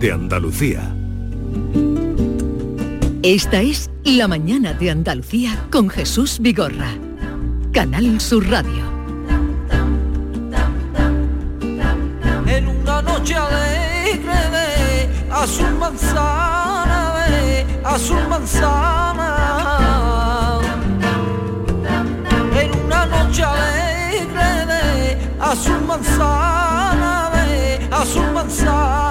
de Andalucía. Esta es La Mañana de Andalucía con Jesús Vigorra. Canal Sur Radio. En una noche alegre de azul manzana, de azul manzana. En una noche alegre de azul manzana, de azul manzana.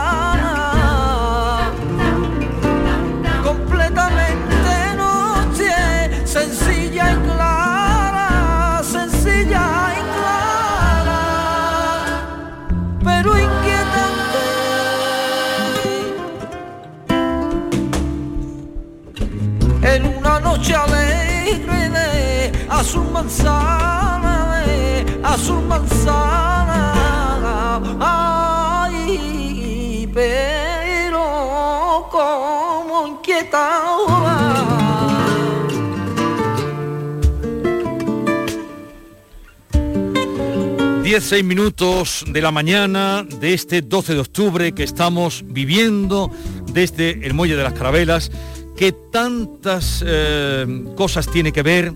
Noche alegre de azul manzana, de azul manzana, ay, pero como inquietaba. 16 minutos de la mañana de este 12 de octubre que estamos viviendo desde el Muelle de las Carabelas, que tantas eh, cosas tiene que ver.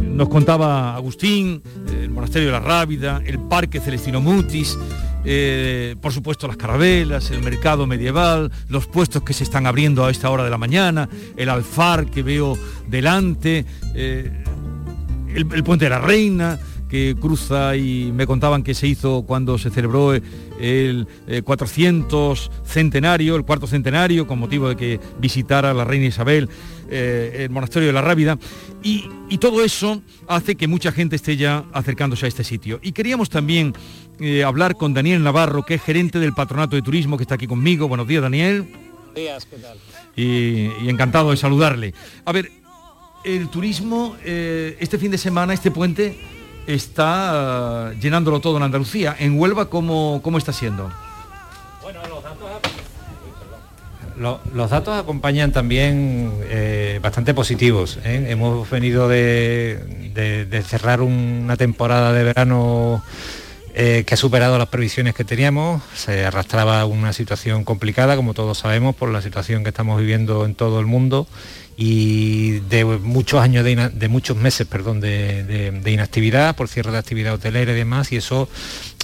Nos contaba Agustín, el Monasterio de la Rábida, el Parque Celestino Mutis, eh, por supuesto las carabelas, el mercado medieval, los puestos que se están abriendo a esta hora de la mañana, el alfar que veo delante, eh, el, el puente de la Reina, que cruza y me contaban que se hizo cuando se celebró el eh, 400 centenario, el cuarto centenario, con motivo de que visitara la reina Isabel eh, el monasterio de la Rábida. Y, y, todo eso hace que mucha gente esté ya acercándose a este sitio. Y queríamos también eh, hablar con Daniel Navarro, que es gerente del Patronato de Turismo, que está aquí conmigo. Buenos días, Daniel. Buenos días, ¿qué tal? Y, y encantado de saludarle. A ver, el turismo, eh, este fin de semana, este puente, está uh, llenándolo todo en Andalucía. En Huelva, ¿cómo, cómo está siendo? Bueno, los datos, los, los datos acompañan también eh, bastante positivos. ¿eh? Hemos venido de, de, de, cerrar una temporada de verano eh, que ha superado las previsiones que teníamos. Se arrastraba una situación complicada, como todos sabemos, por la situación que estamos viviendo en todo el mundo y de muchos años de, de muchos meses perdón de, de, de, inactividad por cierre de actividad hotelera y demás y eso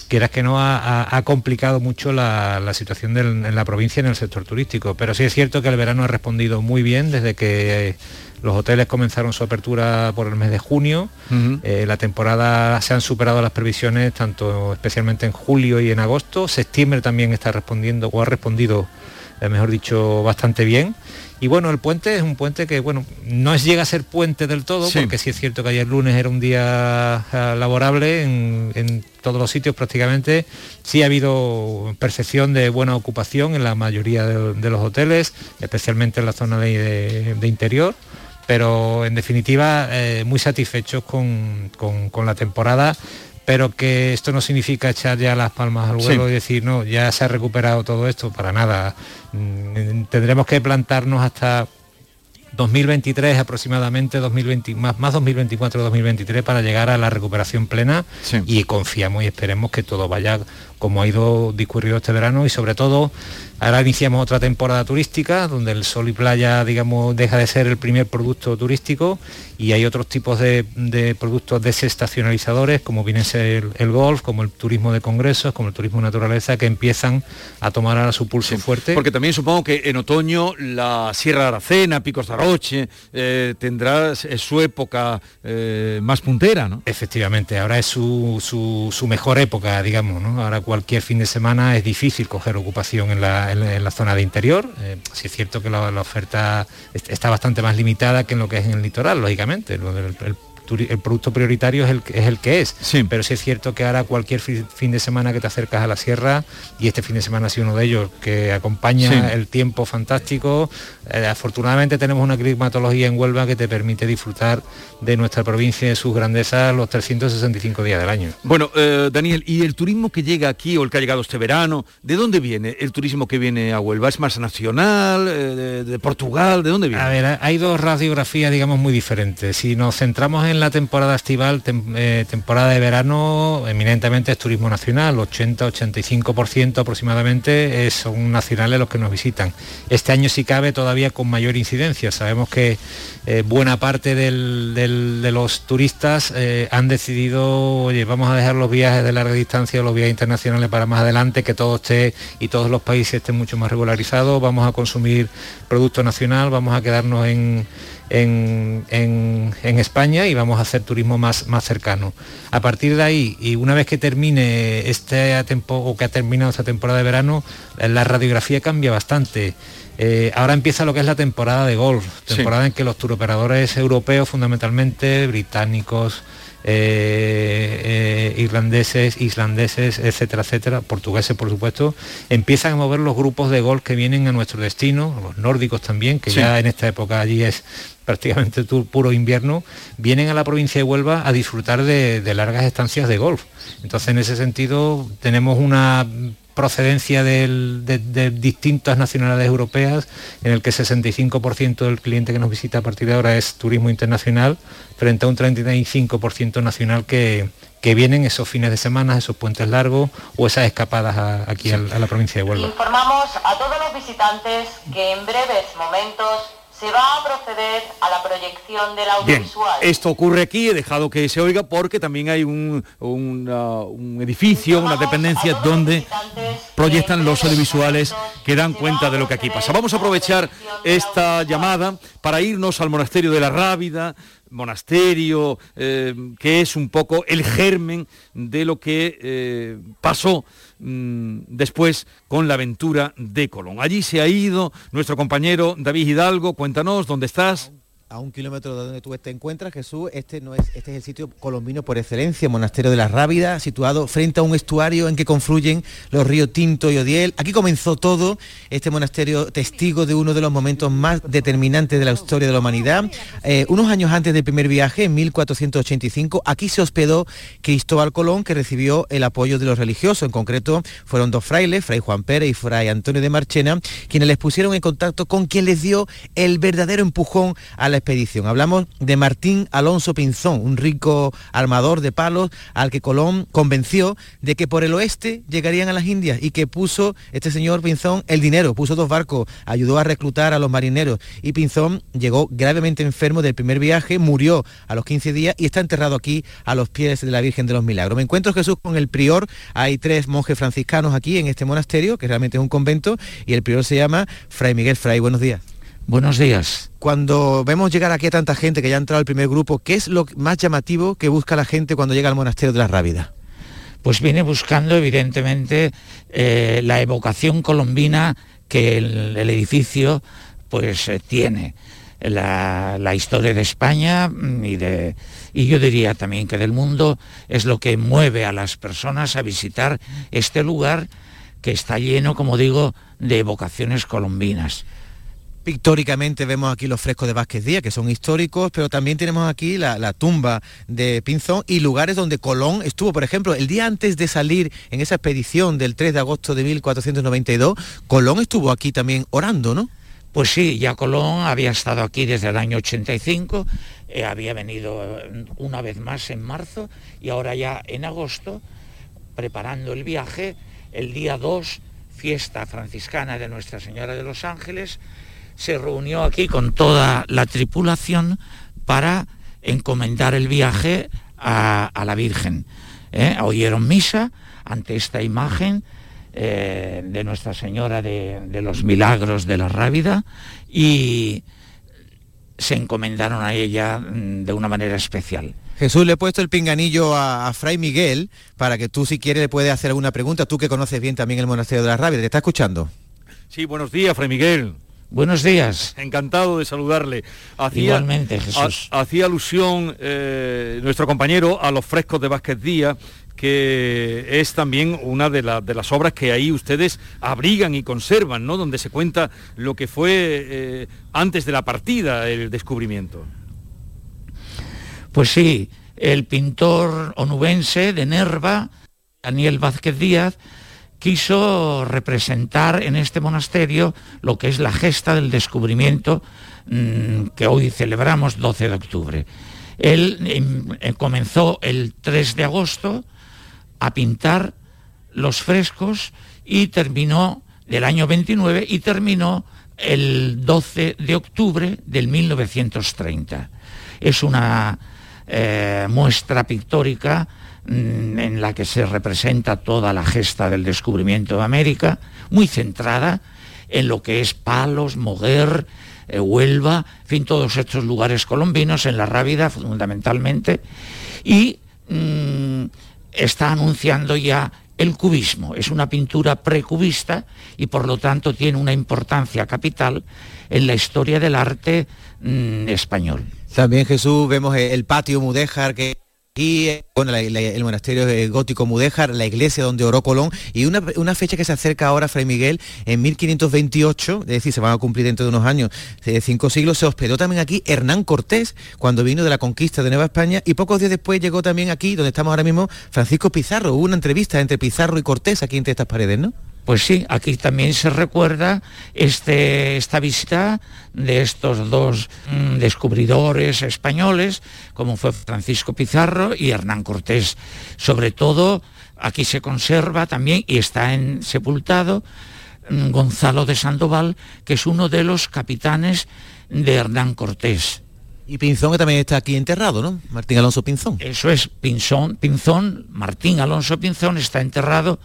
quieras que no ha, complicado mucho la, la situación del, en la provincia en el sector turístico. Pero sí es cierto que el verano ha respondido muy bien desde que eh, los hoteles comenzaron su apertura por el mes de junio. Uh -huh. eh, la temporada se han superado las previsiones tanto especialmente en julio y en agosto. Septiembre también está respondiendo o ha respondido mejor dicho bastante bien y bueno, el puente es un puente que, bueno, no es, llega a ser puente del todo, sí. porque sí es cierto que ayer lunes era un día uh, laborable en, en, todos los sitios prácticamente. Sí ha habido percepción de buena ocupación en la mayoría de, de los hoteles, especialmente en la zona de, de, de interior. Pero en definitiva, eh, muy satisfechos con, con, con la temporada pero que esto no significa echar ya las palmas al sí. y decir, no, ya se ha recuperado todo esto, para nada. Mm, tendremos que plantarnos hasta 2023 aproximadamente, 2020, más, más 2024-2023 para llegar a la recuperación plena sí. y confiamos y esperemos que todo vaya como ha ido discurrido este verano y sobre todo ahora iniciamos otra temporada turística donde el sol y playa digamos deja de ser el primer producto turístico y hay otros tipos de, de productos desestacionalizadores como viene a ser el, el, golf, como el turismo de congresos, como el turismo de naturaleza que empiezan a tomar ahora su pulso sí, fuerte. Porque también supongo que en otoño la Sierra de Aracena, Picos de Aroche eh, tendrá su época eh, más puntera, ¿no? Efectivamente, ahora es su, su, su mejor época, digamos, ¿no? Ahora cualquier fin de semana es difícil coger ocupación en la, en, la zona de interior. Eh, sí es cierto que la, la, oferta está bastante más limitada que en lo que es en el litoral, lógicamente. El, el, el producto prioritario es el, es el que es. Sí. Pero sí es cierto que ahora cualquier fin de semana que te acercas a la sierra, y este fin de semana ha sido uno de ellos, que acompaña sí. el tiempo fantástico. Eh, afortunadamente tenemos una climatología en Huelva que te permite disfrutar de nuestra provincia y de sus grandezas los 365 días del año. Bueno, eh, Daniel, ¿y el turismo que llega aquí o el que ha llegado este verano, de dónde viene el turismo que viene a Huelva? ¿Es más nacional, eh, de, de Portugal? ¿De dónde viene? A ver, hay dos radiografías, digamos, muy diferentes. Si nos centramos en en la temporada estival, eh, temporada de verano, eminentemente es turismo nacional, 80-85% aproximadamente son nacionales los que nos visitan. Este año si cabe todavía con mayor incidencia. Sabemos que eh, buena parte de los turistas eh, han decidido, oye, vamos a dejar los viajes de larga distancia los viajes internacionales para más adelante, que todo esté y todos los países estén mucho más regularizados, vamos a consumir producto nacional, vamos a quedarnos en en, España y vamos a hacer turismo más, más cercano. A partir de ahí, y una vez que termine este tiempo o que ha terminado esta temporada de verano, la radiografía cambia bastante. Eh, ahora empieza lo que es la temporada de golf, temporada en que los turoperadores europeos, fundamentalmente británicos, eh, eh, irlandeses, islandeses, etcétera, etcétera, portugueses por supuesto, empiezan a mover los grupos de golf que vienen a nuestro destino, los nórdicos también, que ya en esta época allí es prácticamente puro invierno, vienen a la provincia de Huelva a disfrutar de, largas estancias de golf. Entonces, en ese sentido, tenemos una procedencia de, distintas nacionalidades europeas, en el que 65% del cliente que nos visita a partir de ahora es turismo internacional, frente a un 35% nacional que, que vienen esos fines de semana, esos puentes largos o esas escapadas aquí a, a la provincia de Huelva. Informamos a todos los visitantes que en breves momentos se va a proceder a la proyección del audiovisual. Bien, esto ocurre aquí, he dejado que se oiga porque también hay un, un edificio, una dependencia donde proyectan los audiovisuales que dan cuenta de lo que aquí pasa. Vamos a aprovechar esta llamada para irnos al monasterio de la Rábida, monasterio, eh, que es un poco el germen de lo que eh, pasó mm, después con la aventura de Colón. Allí se ha ido nuestro compañero David Hidalgo, cuéntanos, ¿dónde estás? A un kilómetro de donde tú te encuentras, Jesús, este, no es, este es el sitio colombino por excelencia, Monasterio de la Rábida, situado frente a un estuario en que confluyen los ríos Tinto y Odiel. Aquí comenzó todo, este monasterio testigo de uno de los momentos más determinantes de la historia de la humanidad. Eh, unos años antes del primer viaje, en 1485, aquí se hospedó Cristóbal Colón, que recibió el apoyo de los religiosos. En concreto, fueron dos frailes, Fray Juan Pérez y Fray Antonio de Marchena, quienes les pusieron en contacto con quien les dio el verdadero empujón a la expedición. Hablamos de Martín Alonso Pinzón, un rico armador de palos al que Colón convenció de que por el oeste llegarían a las Indias y que puso este señor Pinzón el dinero, puso dos barcos, ayudó a reclutar a los marineros y Pinzón llegó gravemente enfermo del primer viaje, murió a los 15 días y está enterrado aquí a los pies de la Virgen de los Milagros. Me encuentro Jesús con el prior, hay tres monjes franciscanos aquí en este monasterio, que realmente es un convento, y el prior se llama Fray Miguel Fray. Buenos días. Buenos días. Cuando vemos llegar aquí a tanta gente que ya ha entrado al primer grupo, ¿qué es lo más llamativo que busca la gente cuando llega al monasterio de la Rábida? Pues viene buscando evidentemente eh, la evocación colombina que el, edificio pues eh, tiene. La, la, historia de España mm, y, de, y yo diría también que del mundo es lo que mueve a las personas a visitar este lugar que está lleno, como digo, de evocaciones colombinas. Pictóricamente vemos aquí los frescos de Vázquez Díaz, que son históricos, pero también tenemos aquí la, tumba de Pinzón y lugares donde Colón estuvo. Por ejemplo, el día antes de salir en esa expedición del 3 de agosto de 1492, Colón estuvo aquí también orando, ¿no? Pues sí, ya Colón había estado aquí desde el año 85, eh, había venido eh, una vez más en marzo y ahora ya en agosto, preparando el viaje, el día 2, fiesta franciscana de Nuestra Señora de los Ángeles, se reunió aquí con toda la tripulación para encomendar el viaje a, la Virgen. ¿eh? Oyeron misa ante esta imagen eh, de Nuestra Señora de, los Milagros de la Rábida y se encomendaron a ella mm, de una manera especial. Jesús, le he puesto el pinganillo a, a, Fray Miguel para que tú si quieres le puedes hacer alguna pregunta, tú que conoces bien también el monasterio de la Rábida. ¿Te está escuchando? Sí, buenos días, Fray Miguel. Buenos días. Encantado de saludarle. Igualmente, Jesús. hacía alusión eh, nuestro compañero a los frescos de Vázquez Díaz, que es también una de, las obras que ahí ustedes abrigan y conservan, ¿no? Donde se cuenta lo que fue eh, antes de la partida, el descubrimiento. Pues sí, el pintor onubense de Nerva, Daniel Vázquez Díaz, quiso representar en este monasterio lo que es la gesta del descubrimiento mm, que hoy celebramos 12 de octubre. Él em, eh, comenzó el 3 de agosto a pintar los frescos y terminó del año 29 y terminó el 12 de octubre del 1930. Es una eh, muestra pictórica en la que se representa toda la gesta del descubrimiento de América, muy centrada en lo que es Palos, Moguer, eh, Huelva, en fin, todos estos lugares colombinos, en la Rábida fundamentalmente, y mm, está anunciando ya el cubismo. Es una pintura precubista y por lo tanto tiene una importancia capital en la historia del arte mm, español. También Jesús vemos el patio mudéjar que y bueno, el monasterio gótico Mudéjar, la iglesia donde oró Colón y una, fecha que se acerca ahora, Fray Miguel, en 1528, es decir, se van a cumplir dentro de unos años, de cinco siglos, se hospedó también aquí Hernán Cortés cuando vino de la conquista de Nueva España y pocos días después llegó también aquí, donde estamos ahora mismo, Francisco Pizarro. Hubo una entrevista entre Pizarro y Cortés aquí entre estas paredes, ¿no? Pues sí, aquí también se recuerda este, esta visita de estos dos mm, descubridores españoles, como fue Francisco Pizarro y Hernán Cortés. Sobre todo, aquí se conserva también y está en, sepultado mm, Gonzalo de Sandoval, que es uno de los capitanes de Hernán Cortés. Y Pinzón que también está aquí enterrado, ¿no? Martín Alonso Pinzón. Eso es, Pinzón, Pinzón, Martín Alonso Pinzón está enterrado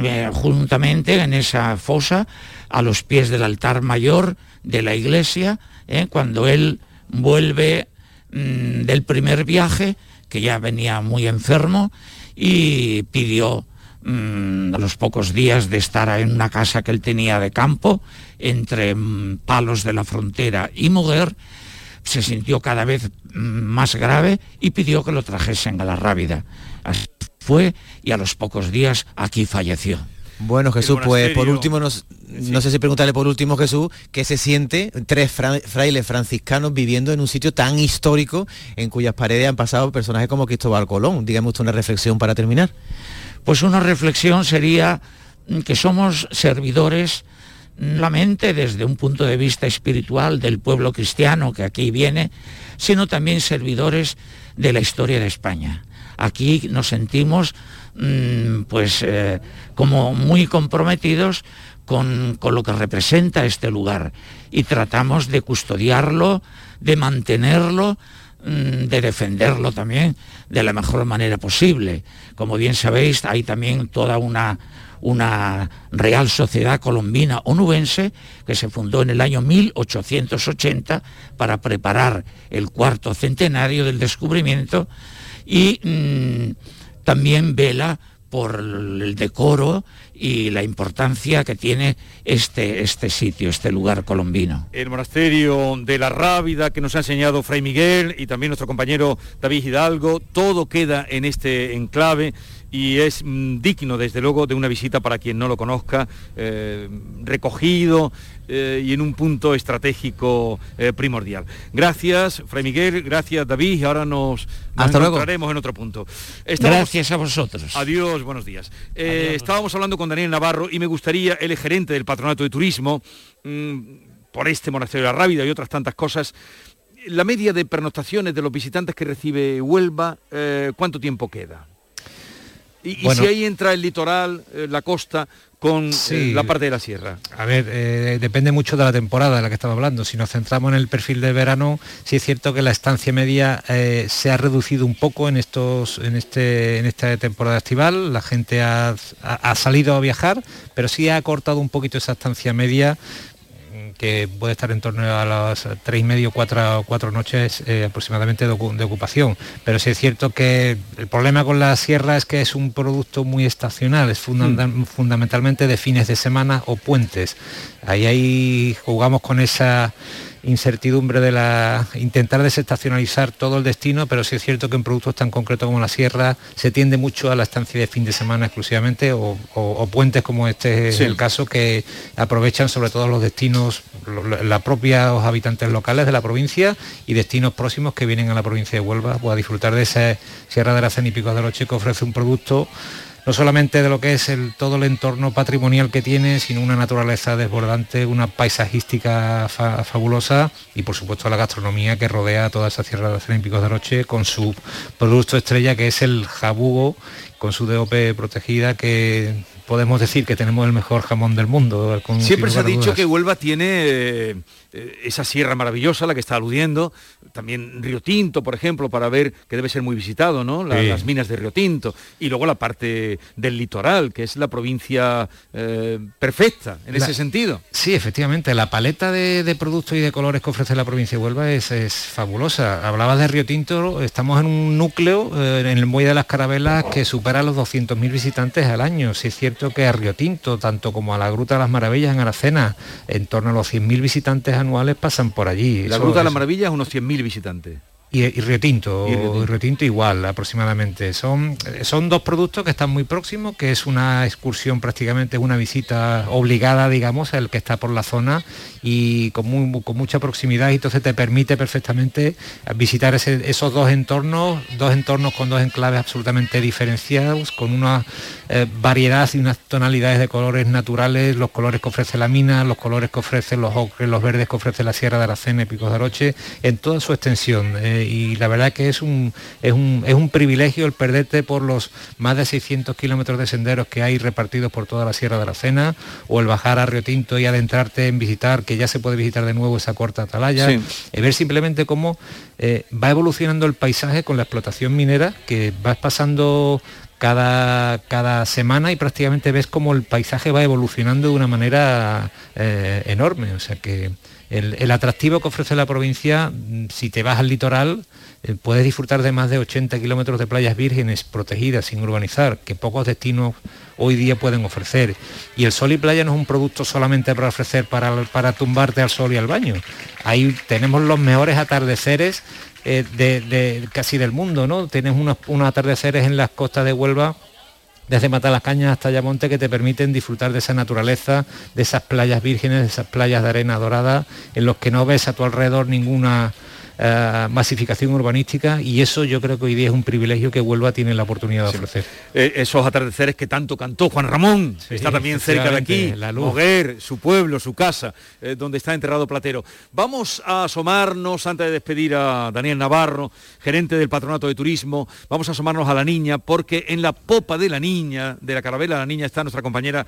eh, juntamente en esa fosa a los pies del altar mayor de la iglesia, eh, cuando él vuelve mm, del primer viaje, que ya venía muy enfermo, y pidió mm, a los pocos días de estar en una casa que él tenía de campo, entre mm, palos de la frontera y Muguer, se sintió cada vez más grave y pidió que lo trajesen a la Rábida fue y a los pocos días aquí falleció. Bueno, Jesús, pues por último, no sé si preguntarle por último, Jesús, ¿qué se siente tres frailes franciscanos viviendo en un sitio tan histórico en cuyas paredes han pasado personajes como Cristóbal Colón? Dígame usted una reflexión para terminar. Pues una reflexión sería que somos servidores no solamente desde un punto de vista espiritual del pueblo cristiano que aquí viene, sino también servidores de la historia de España aquí nos sentimos mm, pues eh, como muy comprometidos con, lo que representa este lugar y tratamos de custodiarlo, de mantenerlo, mm, de defenderlo también de la mejor manera posible. Como bien sabéis, hay también toda una, una Real Sociedad Colombina Onubense que se fundó en el año 1880 para preparar el cuarto centenario del descubrimiento y mm, también vela por el decoro y la importancia que tiene este, este sitio, este lugar colombino. El monasterio de la Rábida que nos ha enseñado Fray Miguel y también nuestro compañero David Hidalgo, todo queda en este enclave y es mm, digno desde luego de una visita para quien no lo conozca, eh, recogido eh, y en un punto estratégico eh, primordial. Gracias, Fray Miguel, gracias David, y ahora nos, encontraremos en otro punto. gracias a vosotros. Adiós, buenos días. Estábamos hablando con Daniel Navarro y me gustaría, él es gerente del Patronato de Turismo, mm, por este monasterio de la Rábida y otras tantas cosas, la media de pernoctaciones de los visitantes que recibe Huelva, ¿cuánto tiempo queda? Y, si ahí entra el litoral, eh, la costa, con eh, la parte de la sierra? A ver, eh, depende mucho de la temporada de la que estamos hablando. Si nos centramos en el perfil de verano, sí es cierto que la estancia media se ha reducido un poco en, estos, en, este, en esta temporada estival. La gente ha, ha salido a viajar, pero sí ha cortado un poquito esa estancia media que puede estar en torno a las tres y medio, cuatro, cuatro noches eh, aproximadamente de, ocupación. Pero sí es cierto que el problema con la sierra es que es un producto muy estacional, es hmm. fundamentalmente de fines de semana o puentes. Ahí, ahí jugamos con esa incertidumbre de la intentar desestacionalizar todo el destino, pero sí es cierto que en productos tan concretos como la sierra se tiende mucho a la estancia de fin de semana exclusivamente o, puentes como este es el caso que aprovechan sobre todo los destinos, la propia los habitantes locales de la provincia y destinos próximos que vienen a la provincia de Huelva pues, a disfrutar de esa Sierra de la Cenipico de los Chicos ofrece un producto no solamente de lo que es el, todo el entorno patrimonial que tiene, sino una naturaleza desbordante, una paisajística fabulosa y por supuesto la gastronomía que rodea toda esa Sierra de Picos de Aroche con su producto estrella que es el jabugo con su DOP protegida que podemos decir que tenemos el mejor jamón del mundo. Siempre se ha dicho que Huelva tiene esa sierra maravillosa, la que está aludiendo, también Río Tinto, por ejemplo, para ver que debe ser muy visitado, ¿no? Las minas de Río Tinto. Y luego la parte del litoral, que es la provincia eh, perfecta en ese sentido. Sí, efectivamente, la paleta de, productos y de colores que ofrece la provincia de Huelva es, fabulosa. Hablabas de Río Tinto, estamos en un núcleo, eh, en el Muelle de las Carabelas, que supera los 200.000 visitantes al año. Si es cierto que a Río Tinto, tanto como a la Gruta de las Maravillas en Aracena, en torno a los 100.000 visitantes anuales pasan por allí. La Gruta de las Maravillas, unos 100.000 visitantes. Y, Río Tinto, y igual aproximadamente. Son, son dos productos que están muy próximos, que es una excursión prácticamente, una visita obligada, digamos, el que está por la zona y con, con mucha proximidad y entonces te permite perfectamente visitar esos dos entornos, dos entornos con dos enclaves absolutamente diferenciados, con una eh, variedad y unas tonalidades de colores naturales, los colores que ofrece la mina, los colores que ofrecen los ocres, los verdes que ofrece la Sierra de Aracena y Picos de Aroche, en toda su extensión. Eh, y la verdad que es un, es un, es un privilegio el perderte por los más de 600 kilómetros de senderos que hay repartidos por toda la Sierra de Aracena, o el bajar a Río Tinto y adentrarte en visitar, que ya se puede visitar de nuevo esa corta atalaya, y ver simplemente cómo eh, va evolucionando el paisaje con la explotación minera, que vas pasando cada, cada semana y prácticamente ves cómo el paisaje va evolucionando de una manera eh, enorme. O sea que el, atractivo que ofrece la provincia, mm, si te vas al litoral, eh, puedes disfrutar de más de 80 kilómetros de playas vírgenes protegidas sin urbanizar, que pocos destinos hoy día pueden ofrecer. Y el sol y playa no es un producto solamente para ofrecer para, tumbarte al sol y al baño. Ahí tenemos los mejores atardeceres eh, de, casi del mundo, ¿no? Tienes unos atardeceres en las costas de Huelva desde Matalascañas hasta Ayamonte que te permiten disfrutar de esa naturaleza, de esas playas vírgenes, de esas playas de arena dorada, en los que no ves a tu alrededor ninguna eh, masificación urbanística y eso yo creo que hoy día es un privilegio que Huelva tiene la oportunidad de ofrecer. Eh, esos atardeceres que tanto cantó Juan Ramón, está también cerca de aquí, la Moguer, su pueblo, su casa, eh, donde está enterrado Platero. Vamos a asomarnos, antes de despedir a Daniel Navarro, gerente del Patronato de Turismo, vamos a asomarnos a la niña, porque en la popa de la niña, de la carabela de la niña, está nuestra compañera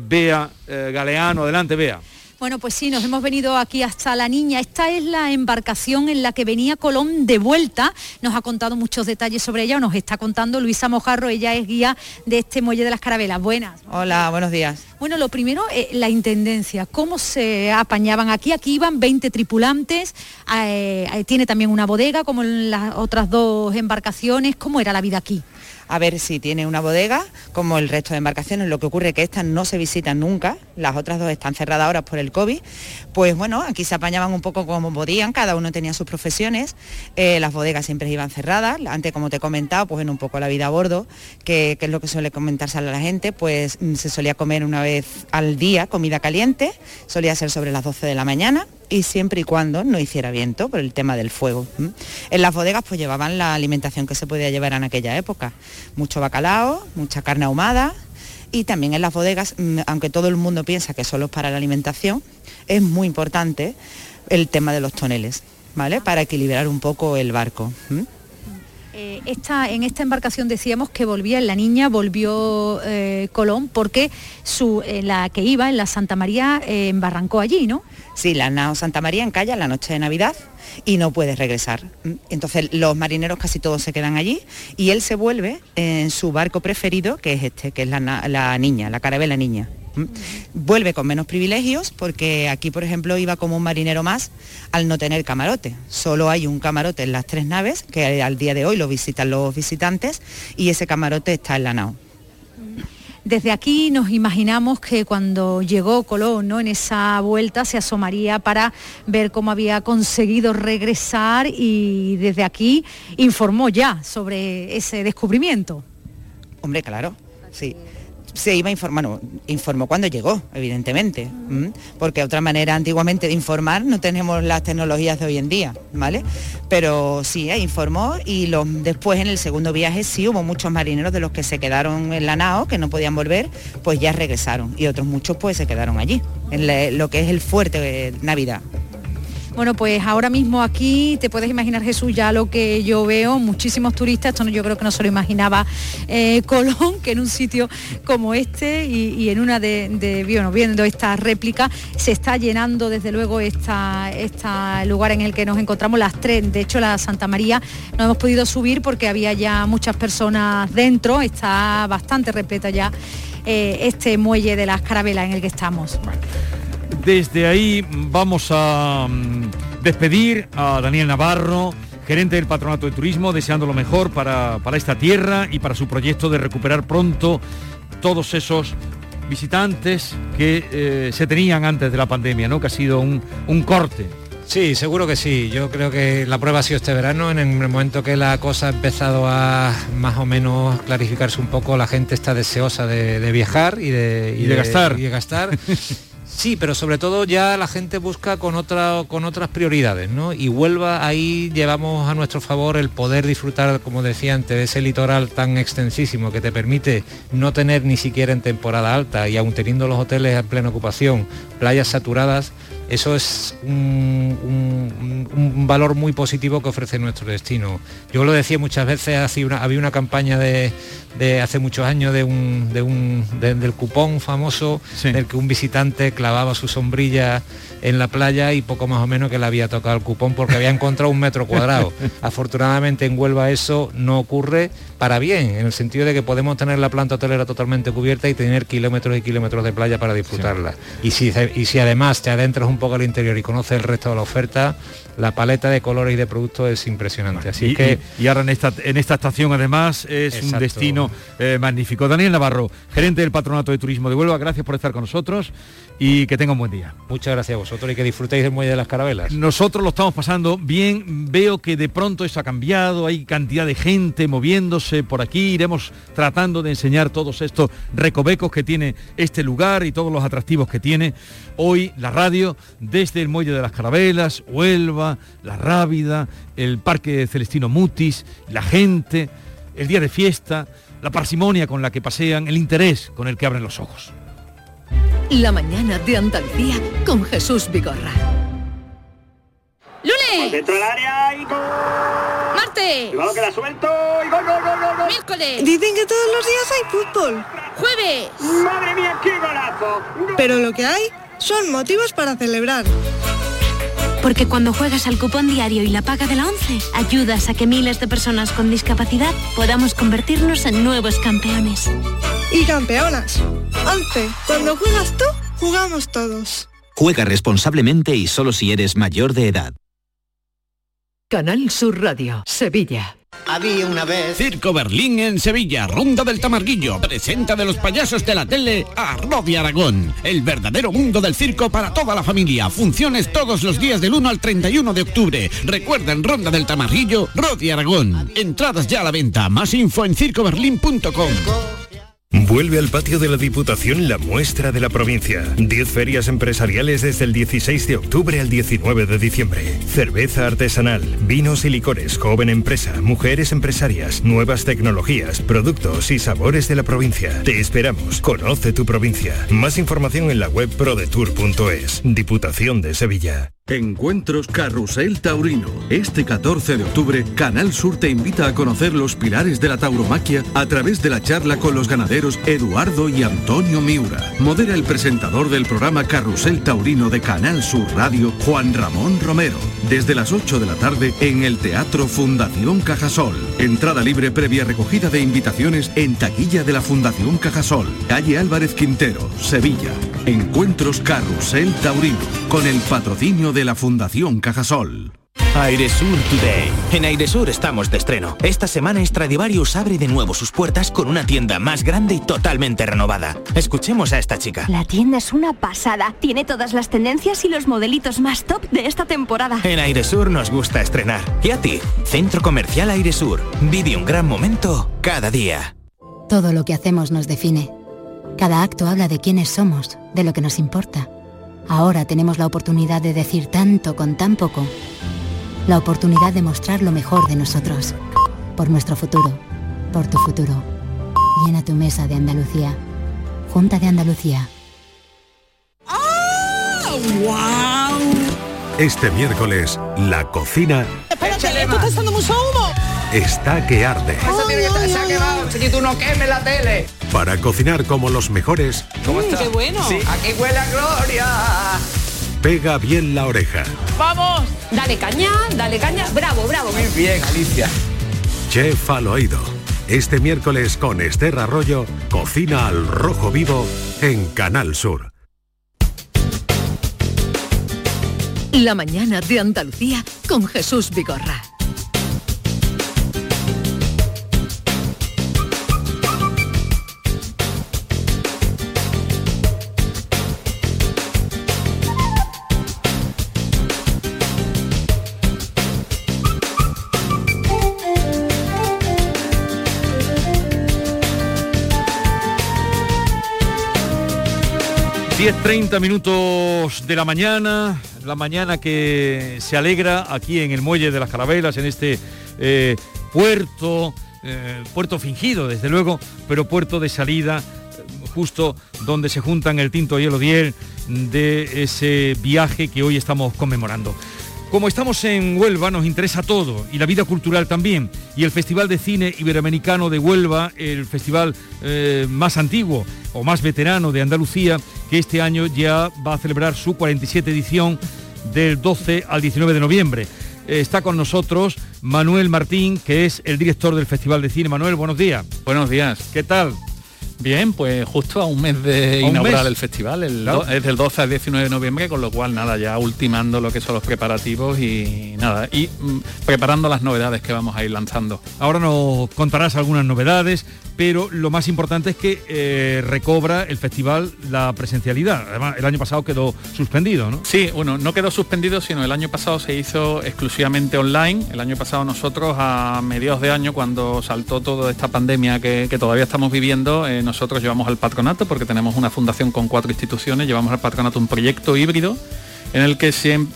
Bea Galeano. Adelante, Bea. Bueno, pues sí, nos hemos venido aquí hasta La Niña. Esta es la embarcación en la que venía Colón de vuelta. Nos ha contado muchos detalles sobre ella, o nos está contando Luisa Mojarro, ella es guía de este muelle de las carabelas. Buenas. Hola, buenos días. Bueno, lo primero, eh, la intendencia. ¿Cómo se apañaban aquí? Aquí iban 20 tripulantes, eh, eh, tiene también una bodega como en las otras dos embarcaciones. ¿Cómo era la vida aquí? A ver si tiene una bodega, como el resto de embarcaciones. Lo que ocurre que estas no se visitan nunca, las otras dos están cerradas ahora por el COVID. Pues bueno, aquí se apañaban un poco como podían, cada uno tenía sus profesiones, eh, las bodegas siempre iban cerradas. Antes, como te he comentado, pues en un poco la vida a bordo, que, que es lo que suele comentarse a la gente, pues mm, se solía comer una vez al día comida caliente, solía ser sobre las 12 de la mañana y siempre y cuando no hiciera viento por el tema del fuego. En las bodegas pues llevaban la alimentación que se podía llevar en aquella época, mucho bacalao, mucha carne ahumada y también en las bodegas, mm, aunque todo el mundo piensa que solo es para la alimentación, es muy importante el tema de los toneles, ¿vale? Para equilibrar un poco el barco. Eh, en esta embarcación decíamos que volvía, la niña volvió eh, Colón porque su, la que iba, en la Santa María, eh, embarrancó allí, ¿no? Sí, la nao Santa María encalla la noche de Navidad y no puede regresar. Entonces los marineros casi todos se quedan allí y él se vuelve en su barco preferido, que es este, que es la, la niña, la carabela niña. Vuelve con menos privilegios porque aquí, por ejemplo, iba como un marinero más al no tener camarote. Solo hay un camarote en las tres naves, que al día de hoy lo visitan los visitantes, y ese camarote está en la nao. Desde aquí nos imaginamos que cuando llegó Colón ¿no? en esa vuelta se asomaría para ver cómo había conseguido regresar y desde aquí informó ya sobre ese descubrimiento. Hombre, claro, sí se iba no, informó cuando llegó, evidentemente, porque otra manera antiguamente de informar no tenemos las tecnologías de hoy en día, ¿vale? Pero sí, eh, informó y después en el segundo viaje sí hubo muchos marineros de los que se quedaron en la nao, que no podían volver, pues ya regresaron y otros muchos pues se quedaron allí, en lo que es el fuerte Navidad. Bueno, pues ahora mismo aquí te puedes imaginar Jesús ya lo que yo veo, muchísimos turistas, esto yo creo que no se lo imaginaba eh, Colón, que en un sitio como este y, en una de, bueno, viendo esta réplica, se está llenando desde luego esta, esta lugar en el que nos encontramos las tres, de hecho la Santa María no hemos podido subir porque había ya muchas personas dentro, está bastante repleta ya eh, este muelle de las carabelas en el que estamos. Desde ahí vamos a mm, despedir a Daniel Navarro, gerente del Patronato de Turismo, deseando lo mejor para, esta tierra y para su proyecto de recuperar pronto todos esos visitantes que eh, se tenían antes de la pandemia, ¿no? que ha sido un, un corte. Sí, seguro que sí. Yo creo que la prueba ha sido este verano, en el momento que la cosa ha empezado a más o menos clarificarse un poco, la gente está deseosa de, viajar y de, y de gastar. Y de gastar. Sí, pero sobre todo ya la gente busca con, otra, con otras prioridades, ¿no? Y Huelva ahí llevamos a nuestro favor el poder disfrutar, como decía antes, de ese litoral tan extensísimo que te permite no tener ni siquiera en temporada alta y aún teniendo los hoteles en plena ocupación, playas saturadas, eso es un, valor muy positivo que ofrece nuestro destino. Yo lo decía muchas veces, había una campaña de, hace muchos años de un, del cupón famoso, en el que un visitante clavaba su sombrilla en la playa y poco más o menos que le había tocado el cupón porque había encontrado un metro cuadrado. Afortunadamente en Huelva eso no ocurre para bien, en el sentido de que podemos tener la planta hotelera totalmente cubierta y tener kilómetros y kilómetros de playa para disfrutarla. Y, si, y si además te adentras un poco al interior y conoces el resto de la oferta, la paleta de colores y de productos es impresionante. Así y, que y, ahora en esta en esta estación además es un destino eh, magnífico. Daniel Navarro, gerente del Patronato de Turismo de Huelva, gracias por estar con nosotros y que tenga un buen día. Muchas gracias a vosotros y que disfrutéis del muelle de las carabelas. Nosotros lo estamos pasando bien, veo que de pronto eso ha cambiado, hay cantidad de gente moviéndose por aquí, iremos tratando de enseñar todos estos recovecos que tiene este lugar y todos los atractivos que tiene hoy la radio desde el muelle de las carabelas, Huelva, La Rábida, el Parque Celestino Mutis, la gente, el día de fiesta, la parsimonia con la que pasean, el interés con el que abren los ojos. La mañana de Andalucía con Jesús Vigorra. ¡Lunes! Dentro del área y gol. ¡Marte! Cuidado que la suelto y gol, gol, gol, gol, ¡Miércoles! Dicen que todos los días hay fútbol. ¡Jueves! ¡Madre mía, qué golazo! Pero lo que hay son motivos para celebrar. Porque cuando juegas al cupón diario y la paga de la 11, ayudas a que miles de personas con discapacidad podamos convertirnos en nuevos campeones. Y campeonas. 11. Cuando juegas tú, jugamos todos. Juega responsablemente y solo si eres mayor de edad. Canal Sur Radio, Sevilla. Había una vez. Circo Berlín en Sevilla, Ronda del Tamarguillo. Presenta de los payasos de la tele a Rodi Aragón. El verdadero mundo del circo para toda la familia. Funciones todos los días del 1 al 31 de octubre. Recuerda en Ronda del Tamarguillo, Rodi Aragón. Entradas ya a la venta. Más info en circoberlín.com. Vuelve al patio de la Diputación la muestra de la provincia. 10 ferias empresariales desde el 16 de octubre al 19 de diciembre. Cerveza artesanal, vinos y licores, joven empresa, mujeres empresarias, nuevas tecnologías, productos y sabores de la provincia. Te esperamos. Conoce tu provincia. Más información en la web prodetour.es. Diputación de Sevilla. Encuentros Carrusel Taurino. Este 14 de octubre, Canal Sur te invita a conocer los pilares de la tauromaquia a través de la charla con los ganaderos Eduardo y Antonio Miura. Modera el presentador del programa Carrusel Taurino de Canal Sur Radio, Juan Ramón Romero. Desde las 8 de la tarde en el Teatro Fundación Cajasol. Entrada libre previa recogida de invitaciones en taquilla de la Fundación Cajasol. Calle Álvarez Quintero, Sevilla. Encuentros Carrusel Taurino. Con el patrocinio de la Fundación Cajasol. Airesur Today. En Airesur estamos de estreno. Esta semana Stradivarius abre de nuevo sus puertas con una tienda más grande y totalmente renovada. Escuchemos a esta chica. La tienda es una pasada. Tiene todas las tendencias y los modelitos más top de esta temporada. En Airesur nos gusta estrenar. ¿Y a ti? Centro Comercial Airesur. Vive un gran momento cada día. Todo lo que hacemos nos define Cada acto habla de quiénes somos, de lo que nos importa. Ahora tenemos la oportunidad de decir tanto con tan poco. La oportunidad de mostrar lo mejor de nosotros. Por nuestro futuro. Por tu futuro. Llena tu mesa de Andalucía. Junta de Andalucía. ¡Wow! Este miércoles, la cocina Espérate, esto está echando mucho humo. está que arde. Eso tiene que estar- se ha quemado, chiquito, no queme la tele. Para cocinar como los mejores, Mm, qué bueno. Aquí huele a gloria. Pega bien la oreja. Vamos, dale caña, dale caña, bravo, bravo. Muy bien, Alicia. Chef al oído. Este miércoles con Esther Arroyo, cocina al rojo vivo en Canal Sur. La mañana de Andalucía con Jesús Vigorra. Diez, 30 minutos de la mañana, la mañana que se alegra aquí en el Muelle de las Carabelas, en este eh, puerto, eh, puerto fingido desde luego, pero puerto de salida, eh, justo donde se juntan el Tinto y el Odiel de ese viaje que hoy estamos conmemorando. Como estamos en Huelva nos interesa todo y la vida cultural también. Y el Festival de Cine Iberoamericano de Huelva, el festival eh, más antiguo o más veterano de Andalucía, que este año ya va a celebrar su 47 edición del 12 al 19 de noviembre. Eh, está con nosotros Manuel Martín, que es el director del Festival de Cine. Manuel, buenos días. Buenos días. ¿Qué tal? Bien, pues justo a un mes de ¿A un inaugurar mes? el festival, el Claro. do- es del 12 al 19 de noviembre, con lo cual nada, ya ultimando lo que son los preparativos y nada, y mm, preparando las novedades que vamos a ir lanzando. Ahora nos contarás algunas novedades, pero lo más importante es que eh, recobra el festival la presencialidad. Además, el año pasado quedó suspendido, ¿no? Sí, bueno, no quedó suspendido, sino el año pasado se hizo exclusivamente online. El año pasado nosotros, a mediados de año, cuando saltó toda esta pandemia que, que todavía estamos viviendo, eh, nosotros llevamos al patronato, porque tenemos una fundación con cuatro instituciones, llevamos al patronato un proyecto híbrido en el que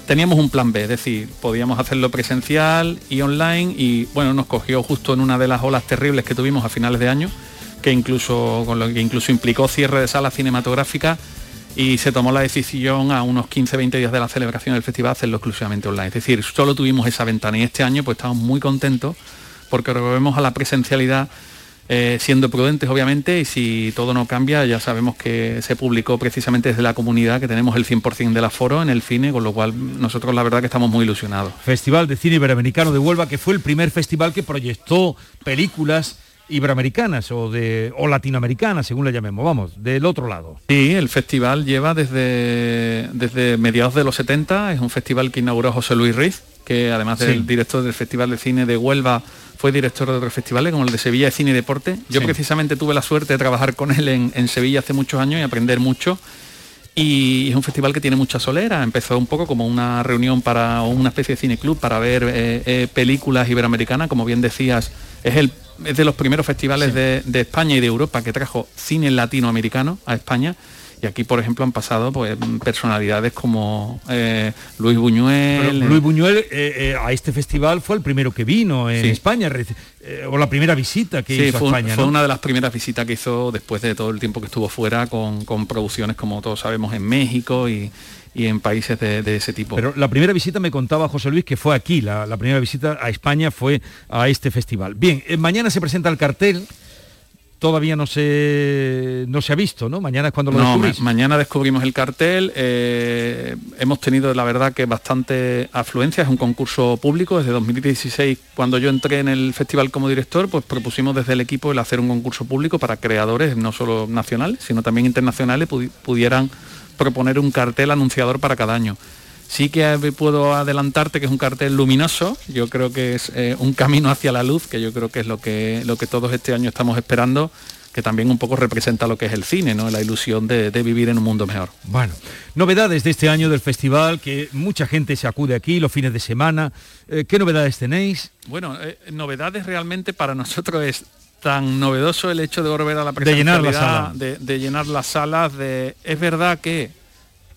teníamos un plan B, es decir, podíamos hacerlo presencial y online y bueno, nos cogió justo en una de las olas terribles que tuvimos a finales de año, que incluso con lo que incluso implicó cierre de salas cinematográficas y se tomó la decisión a unos 15-20 días de la celebración del festival hacerlo exclusivamente online. Es decir, solo tuvimos esa ventana y este año pues estamos muy contentos porque volvemos a la presencialidad eh, siendo prudentes obviamente y si todo no cambia ya sabemos que se publicó precisamente desde la comunidad que tenemos el 100% del aforo en el cine, con lo cual nosotros la verdad que estamos muy ilusionados. Festival de Cine Iberoamericano de Huelva, que fue el primer festival que proyectó películas iberoamericanas o, de, o latinoamericanas, según le llamemos, vamos, del otro lado. Sí, el festival lleva desde, desde mediados de los 70, es un festival que inauguró José Luis Riz, que además del director del Festival de Cine de Huelva fue director de otros festivales como el de Sevilla de Cine y Deporte. Yo Sí. precisamente tuve la suerte de trabajar con él en, en Sevilla hace muchos años y aprender mucho. Y es un festival que tiene mucha solera. Empezó un poco como una reunión para una especie de cine club para ver eh, eh, películas iberoamericanas. Como bien decías, es, el, es de los primeros festivales de, de España y de Europa que trajo cine latinoamericano a España. Y aquí, por ejemplo, han pasado pues, personalidades como eh, Luis Buñuel. Pero Luis Buñuel eh, eh, a este festival fue el primero que vino en Sí. España, eh, o la primera visita que Sí, hizo fue, a España. fue ¿no? una de las primeras visitas que hizo después de todo el tiempo que estuvo fuera con, con producciones, como todos sabemos, en México y, y en países de, de ese tipo. Pero la primera visita me contaba José Luis que fue aquí, la, la primera visita a España fue a este festival. Bien, eh, mañana se presenta el cartel, todavía no se, no se ha visto, ¿no? Mañana es cuando lo No, ma- mañana descubrimos el cartel. eh, hemos tenido, la verdad, que bastante afluencia. Es un concurso público. Desde 2016, cuando yo entré en el festival como director, pues propusimos desde el equipo el hacer un concurso público para creadores, no solo nacionales, sino también internacionales, pudi- pudieran proponer un cartel anunciador para cada año. Sí que puedo adelantarte que es un cartel luminoso, yo creo que es eh, un camino hacia la luz, que yo creo que es lo que, lo que todos este año estamos esperando, que también un poco representa lo que es el cine, ¿no? la ilusión de, de vivir en un mundo mejor. Bueno, novedades de este año del festival, que mucha gente se acude aquí los fines de semana. Eh, ¿Qué novedades tenéis? Bueno, eh, novedades realmente para nosotros es tan novedoso el hecho de volver a la De llenar la presencialidad, sala. de, de llenar las salas. De, es verdad que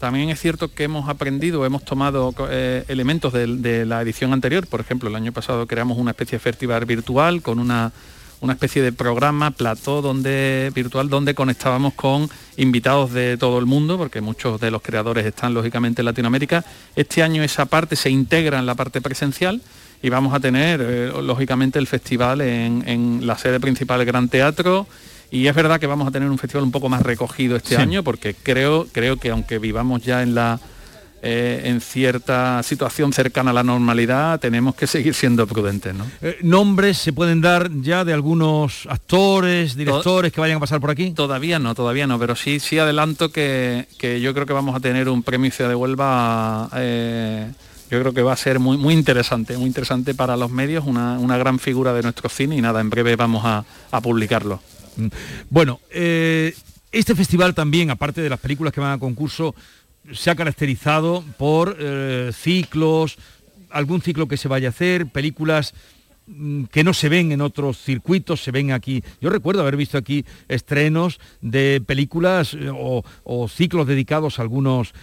también es cierto que hemos aprendido, hemos tomado eh, elementos de, la edición anterior. Por ejemplo, el año pasado creamos una especie de festival virtual con una, una especie de programa plató donde, virtual donde conectábamos con invitados de todo el mundo, porque muchos de los creadores están lógicamente en Latinoamérica. Este año esa parte se integra en la parte presencial y vamos a tener eh, lógicamente el festival en, en la sede principal del Gran Teatro y es verdad que vamos a tener un festival un poco más recogido este Sí. año porque creo creo que aunque vivamos ya en la eh, en cierta situación cercana a la normalidad tenemos que seguir siendo prudentes ¿no? Eh, nombres se pueden dar ya de algunos actores, directores que vayan a pasar por aquí. Todavía no, todavía no, pero sí, sí adelanto que, que yo creo que vamos a tener un premio Ciudad de Huelva. eh, yo creo que va a ser muy, muy interesante, muy interesante para los medios, una, una gran figura de nuestro cine y nada, en breve vamos a, a publicarlo. Mm. Bueno, eh, este festival también, aparte de las películas que van a concurso, se ha caracterizado por eh, ciclos, algún ciclo que se vaya a hacer, películas mm, que no se ven en otros circuitos, se ven aquí. Yo recuerdo haber visto aquí estrenos de películas eh, o, ciclos dedicados a algunos,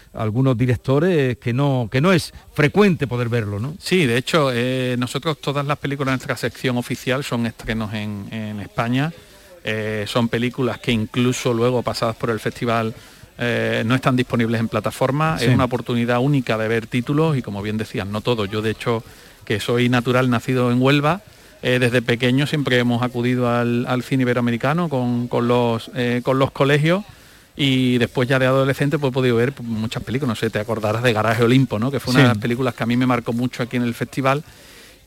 directores que no, que no es frecuente poder verlo, ¿no? Sí, de hecho, nosotros todas las películas de nuestra sección oficial son estrenos en, en España. Eh, son películas que incluso luego pasadas por el festival eh, no están disponibles en plataforma. Sí. Es una oportunidad única de ver títulos y como bien decían, no todos. Yo de hecho que soy natural nacido en Huelva. eh, desde pequeño siempre hemos acudido al, al cine iberoamericano con, con los, con los colegios y después ya de adolescente pues he podido ver muchas películas, no sé, te acordarás de Garaje Olimpo, ¿no? que fue una Sí. de las películas que a mí me marcó mucho aquí en el festival.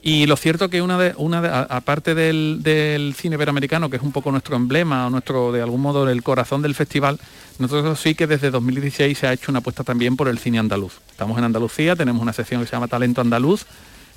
Y lo cierto que una de, una aparte del, del cine iberoamericano, que es un poco nuestro emblema, o nuestro, de algún modo, el corazón del festival, nosotros sí que desde 2016 se ha hecho una apuesta también por el cine andaluz. Estamos en Andalucía, tenemos una sección que se llama Talento Andaluz,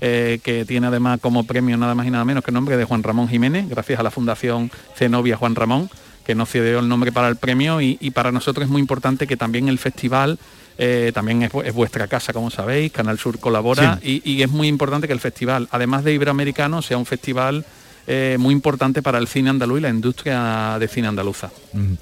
eh, que tiene además como premio nada más y nada menos que el nombre de Juan Ramón Jiménez, gracias a la Fundación Zenobia Juan Ramón, que nos cedió el nombre para el premio y, y para nosotros es muy importante que también el festival eh, también es, vu- es vuestra casa, como sabéis, Canal Sur colabora y, y es muy importante que el festival, además de iberoamericano, sea un festival eh, muy importante para el cine andaluz y la industria de cine andaluza. Mm.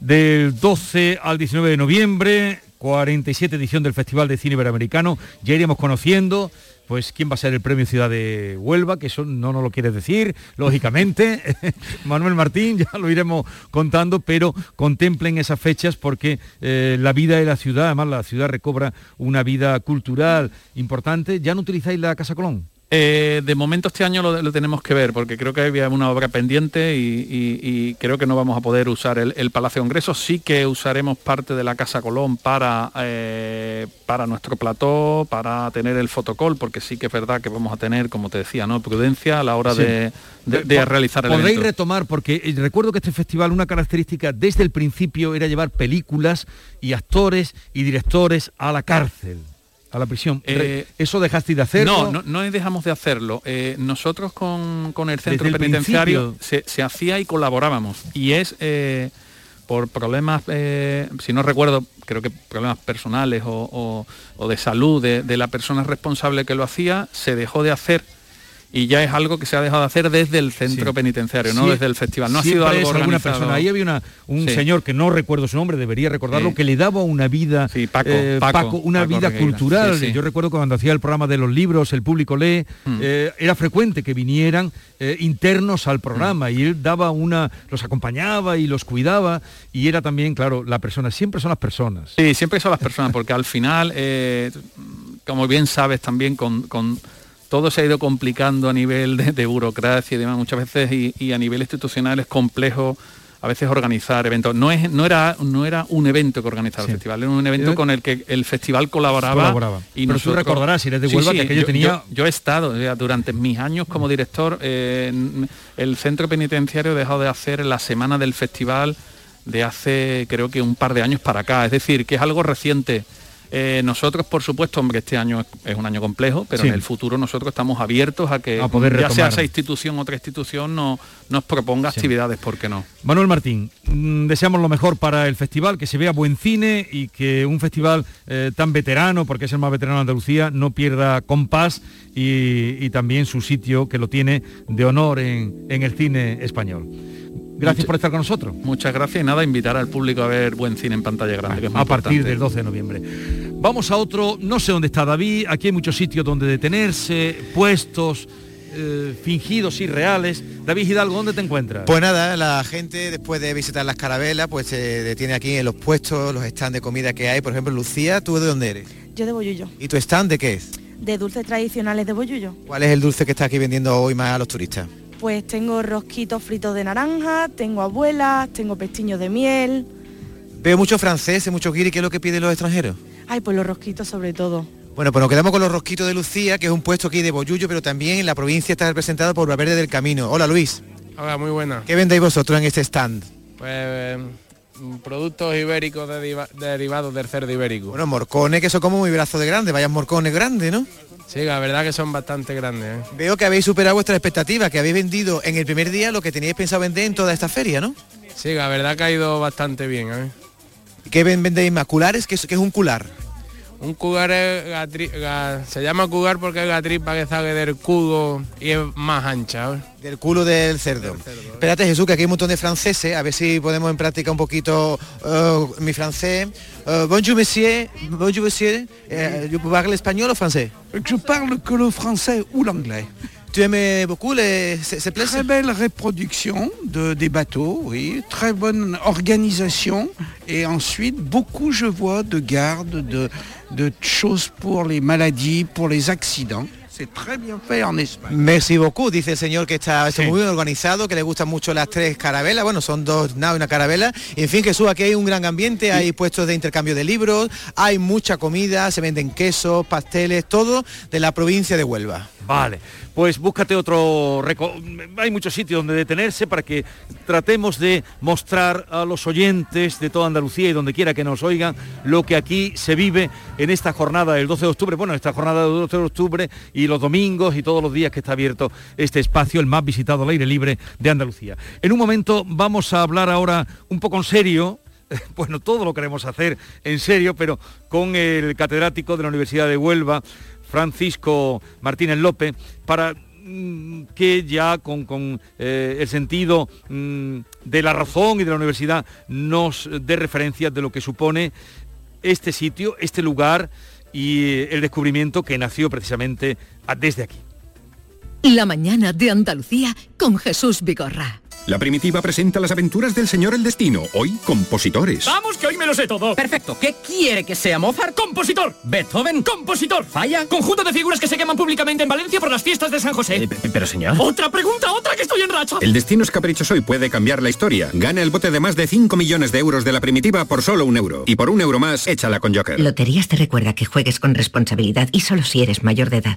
Del 12 al 19 de noviembre, 47 edición del Festival de Cine Iberoamericano. Ya iremos conociendo pues quién va a ser el premio Ciudad de Huelva, que eso no nos lo quieres decir, lógicamente. Manuel Martín, ya lo iremos contando, pero contemplen esas fechas porque eh, la vida de la ciudad, además la ciudad recobra una vida cultural importante. ¿Ya no utilizáis la Casa Colón? Eh, de momento este año lo, lo tenemos que ver porque creo que había una obra pendiente y, y- y creo que no vamos a poder usar el, el Palacio de Congresos. Sí que usaremos parte de la Casa Colón para, eh, para nuestro plató, para tener el fotocall, porque sí que es verdad que vamos a tener, como te decía, ¿no? prudencia a la hora Sí. de, de- realizar el Podréis evento. retomar, porque eh, recuerdo que este festival, una característica desde el principio era llevar películas y actores y directores a la cárcel, a la prisión. Eh, ¿Eso dejasteis de hacerlo? No, no, no dejamos de hacerlo. Eh, nosotros con, con el centro Desde el penitenciario se, se hacía y colaborábamos. Y es eh, por problemas, si no recuerdo, creo que problemas personales o, o- o de salud de, de la persona responsable que lo hacía, se dejó de hacer. Y ya es algo que se ha dejado de hacer desde el centro Sí. penitenciario, no desde el festival. No ha sido algo alguna persona. Ahí había una- un Sí. señor que no recuerdo su nombre, debería recordarlo, que le daba una vida, Paco, eh, Paco, una Paco vida Regueira. cultural. Yo recuerdo cuando hacía el programa de los libros, el público lee, Mm. eh, era frecuente que vinieran eh, internos al programa y él daba una, los acompañaba y los cuidaba y era también, claro, la persona, siempre son las personas. Sí, siempre son las personas, porque al final, como bien sabes también, con, con- todo se ha ido complicando a nivel de, de burocracia y demás muchas veces y, y a nivel institucional es complejo a veces organizar eventos. No, es, no, era, no era un evento que organizaba Sí. el festival, era un evento con el que el festival colaboraba. Colaboraba. Y Pero tú nosotros- recordarás, si eres de Huelva, sí, que aquello yo- tenía- yo- yo he estado, o sea, durante mis años como director, eh, el centro penitenciario ha dejado de hacer la semana del festival de hace creo que un par de años para acá. Es decir, que es algo reciente. Eh, nosotros, por supuesto, hombre, este año es un año complejo, pero Sí. en el futuro nosotros estamos abiertos a que A poder ya sea esa institución otra institución no, nos proponga Sí. actividades, ¿por qué no? Manuel Martín, mm, deseamos lo mejor para el festival, que se vea buen cine y que un festival eh, tan veterano, porque es el más veterano de Andalucía, no pierda compás y, y también su sitio que lo tiene de honor en, en el cine español. Gracias por estar con nosotros. Muchas gracias y nada, invitar al público a ver buen cine en pantalla grande. que es muy a partir importante. del 12 de noviembre. Vamos a otro, no sé dónde está David, aquí hay muchos sitios donde detenerse, puestos, eh, fingidos y reales. David Hidalgo, ¿dónde te encuentras? Pues nada, la gente después de visitar las carabelas, pues se detiene aquí en los puestos, los stands de comida que hay. Por ejemplo, Lucía, ¿tú de dónde eres? Yo de Bollullo, ¿Y tu stand de qué es? de dulces tradicionales de Bollullo. ¿Cuál es el dulce que está aquí vendiendo hoy más a los turistas? Pues tengo rosquitos fritos de naranja, tengo abuelas, tengo pestiños de miel. Veo muchos franceses, muchos guiris, ¿qué es lo que piden los extranjeros? Ay, pues los rosquitos sobre todo. Bueno, pues nos quedamos con los rosquitos de Lucía, que es un puesto aquí de Bollullo, pero también en la provincia está representado por Valverde del Camino. Hola Luis, Hola, muy buena. ¿qué vendéis vosotros en este stand? Pues eh, productos ibéricos deriva- derivados del cerdo ibérico. Bueno, morcones, que son como muy brazo de grande, vayas morcones grandes, ¿no? Sí, la verdad que son bastante grandes. ¿eh? Veo que habéis superado vuestras expectativas, que habéis vendido en el primer día lo que teníais pensado vender en toda esta feria, ¿no? Sí, la verdad que ha ido bastante bien. ¿eh? ¿Y ¿Qué ven- vendéis más? ¿Culares? ¿Qué es, qué es un cular? Un cugar es la tri- la- se llama cugar porque es la tripa que sale del cudo y es más ancha. ¿eh? Del culo del cerdo. Espérate Jesús, que aquí hay un montón de franceses, a ver si podemos en práctica un poquito eh, mi francés. Eh, bonjour monsieur, bonjour monsieur, eh, ¿yo parle español o francés? Je parle que le français ou l'anglais. Tu aimes beaucoup les, ces, ces plats Très belle reproduction de, des bateaux, oui, très bonne organisation. Et ensuite beaucoup je vois de garde, de, de choses pour les maladies, pour les accidents. C'est très bien fait en Espagne. Merci beaucoup, dice el señor que está muy bien organizado, que le gustan mucho las tres carabelas, bueno, son dos naves y una carabela. Y en fin, Jesús, aquí hay un gran ambiente, hay puestos de intercambio de libros, hay mucha comida, se venden quesos, pasteles, todo de la provincia de Huelva. Vale, pues búscate otro... Hay muchos sitios donde detenerse para que tratemos de mostrar a los oyentes de toda Andalucía y donde quiera que nos oigan lo que aquí se vive en esta jornada del 12 de octubre, bueno, esta jornada del 12 de octubre y los domingos y todos los días que está abierto este espacio, el más visitado al aire libre de Andalucía. En un momento vamos a hablar ahora un poco en serio, bueno, todo lo queremos hacer en serio, pero con el catedrático de la Universidad de Huelva, Francisco Martínez López, para mm, que ya con, con, eh, el sentido mm, de la razón y de la universidad nos dé referencias de lo que supone este sitio, este lugar y el descubrimiento que nació precisamente desde aquí. La mañana de Andalucía con Jesús Vigorra. La primitiva presenta las aventuras del señor El Destino, hoy compositores. Vamos, que hoy me lo sé todo. Perfecto. ¿Qué quiere que sea Mozart? Compositor. Beethoven. Compositor. Falla. Conjunto de figuras que se queman públicamente en Valencia por las fiestas de San José. pero señor... Otra pregunta, otra que estoy en racha. El destino es caprichoso y puede cambiar la historia. Gana el bote de más de 5 millones de euros de la primitiva por solo un euro. Y por un euro más, échala con Joker. Loterías te recuerda que juegues con responsabilidad y solo si eres mayor de edad.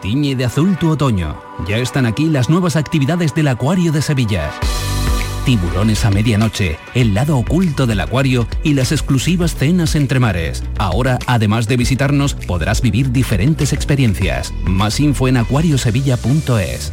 Tiñe de azul tu otoño. Ya están aquí las nuevas actividades del Acuario de Sevilla. Tiburones a medianoche, el lado oculto del acuario y las exclusivas cenas entre mares. Ahora, además de visitarnos, podrás vivir diferentes experiencias. Más info en acuariosevilla.es.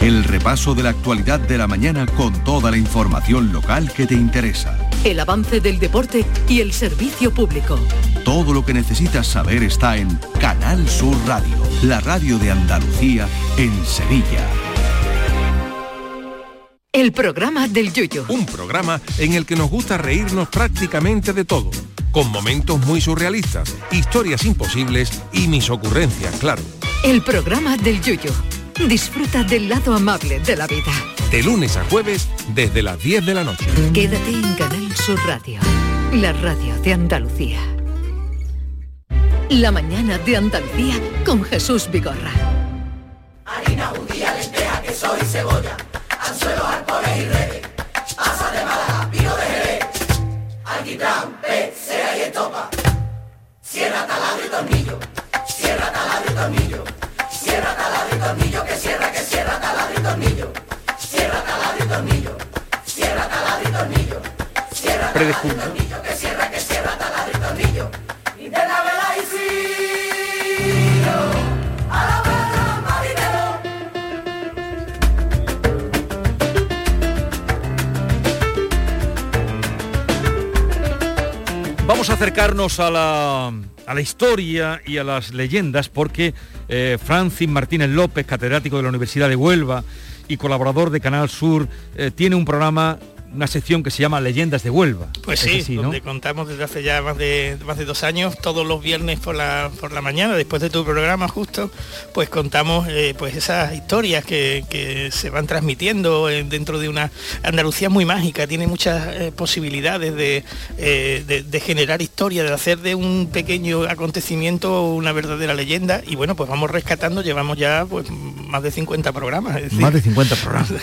El repaso de la actualidad de la mañana con toda la información local que te interesa. El avance del deporte y el servicio público. Todo lo que necesitas saber está en Canal Sur Radio, la radio de Andalucía en Sevilla. El programa del Yuyo. Un programa en el que nos gusta reírnos prácticamente de todo, con momentos muy surrealistas, historias imposibles y mis ocurrencias, claro. El programa del Yuyo. Disfruta del lado amable de la vida. De lunes a jueves desde las 10 de la noche. Quédate en Canal Sur Radio, la radio de Andalucía. La mañana de Andalucía con Jesús Vigorra. Harina, judía, lenteja, queso y cebolla. Anzuelos, arpones y redes. Asa de Málaga, vino de Jerez. Alquitrán, pez, cera y estopa. Sierra, taladro y tornillo. Sierra, taladro y tornillo. Sierra, taladro y tornillo. Que cierra, que cierra, taladro y tornillo. Sierra, taladro y tornillo. Sierra, taladro y tornillo. Sierra, taladro y tornillo. Que cierra, que cierra, taladro y tornillo. Y de la vela y marinero. Vamos a acercarnos a la, a la historia y a las leyendas porque eh, Francis Martínez López, catedrático de la Universidad de Huelva y colaborador de Canal Sur, eh, tiene un programa, una sección que se llama Leyendas de Huelva. Pues Es sí, así, ¿no? donde contamos desde hace ya más de, más de dos años, todos los viernes por la, por la mañana, después de tu programa justo, pues contamos eh, pues esas historias que, que se van transmitiendo eh, dentro de una Andalucía muy mágica, tiene muchas eh, posibilidades de, eh, de- de generar historia, de hacer de un pequeño acontecimiento una verdadera leyenda y bueno, pues vamos rescatando, llevamos ya pues más de 50 programas. es decir, Más de 50 programas.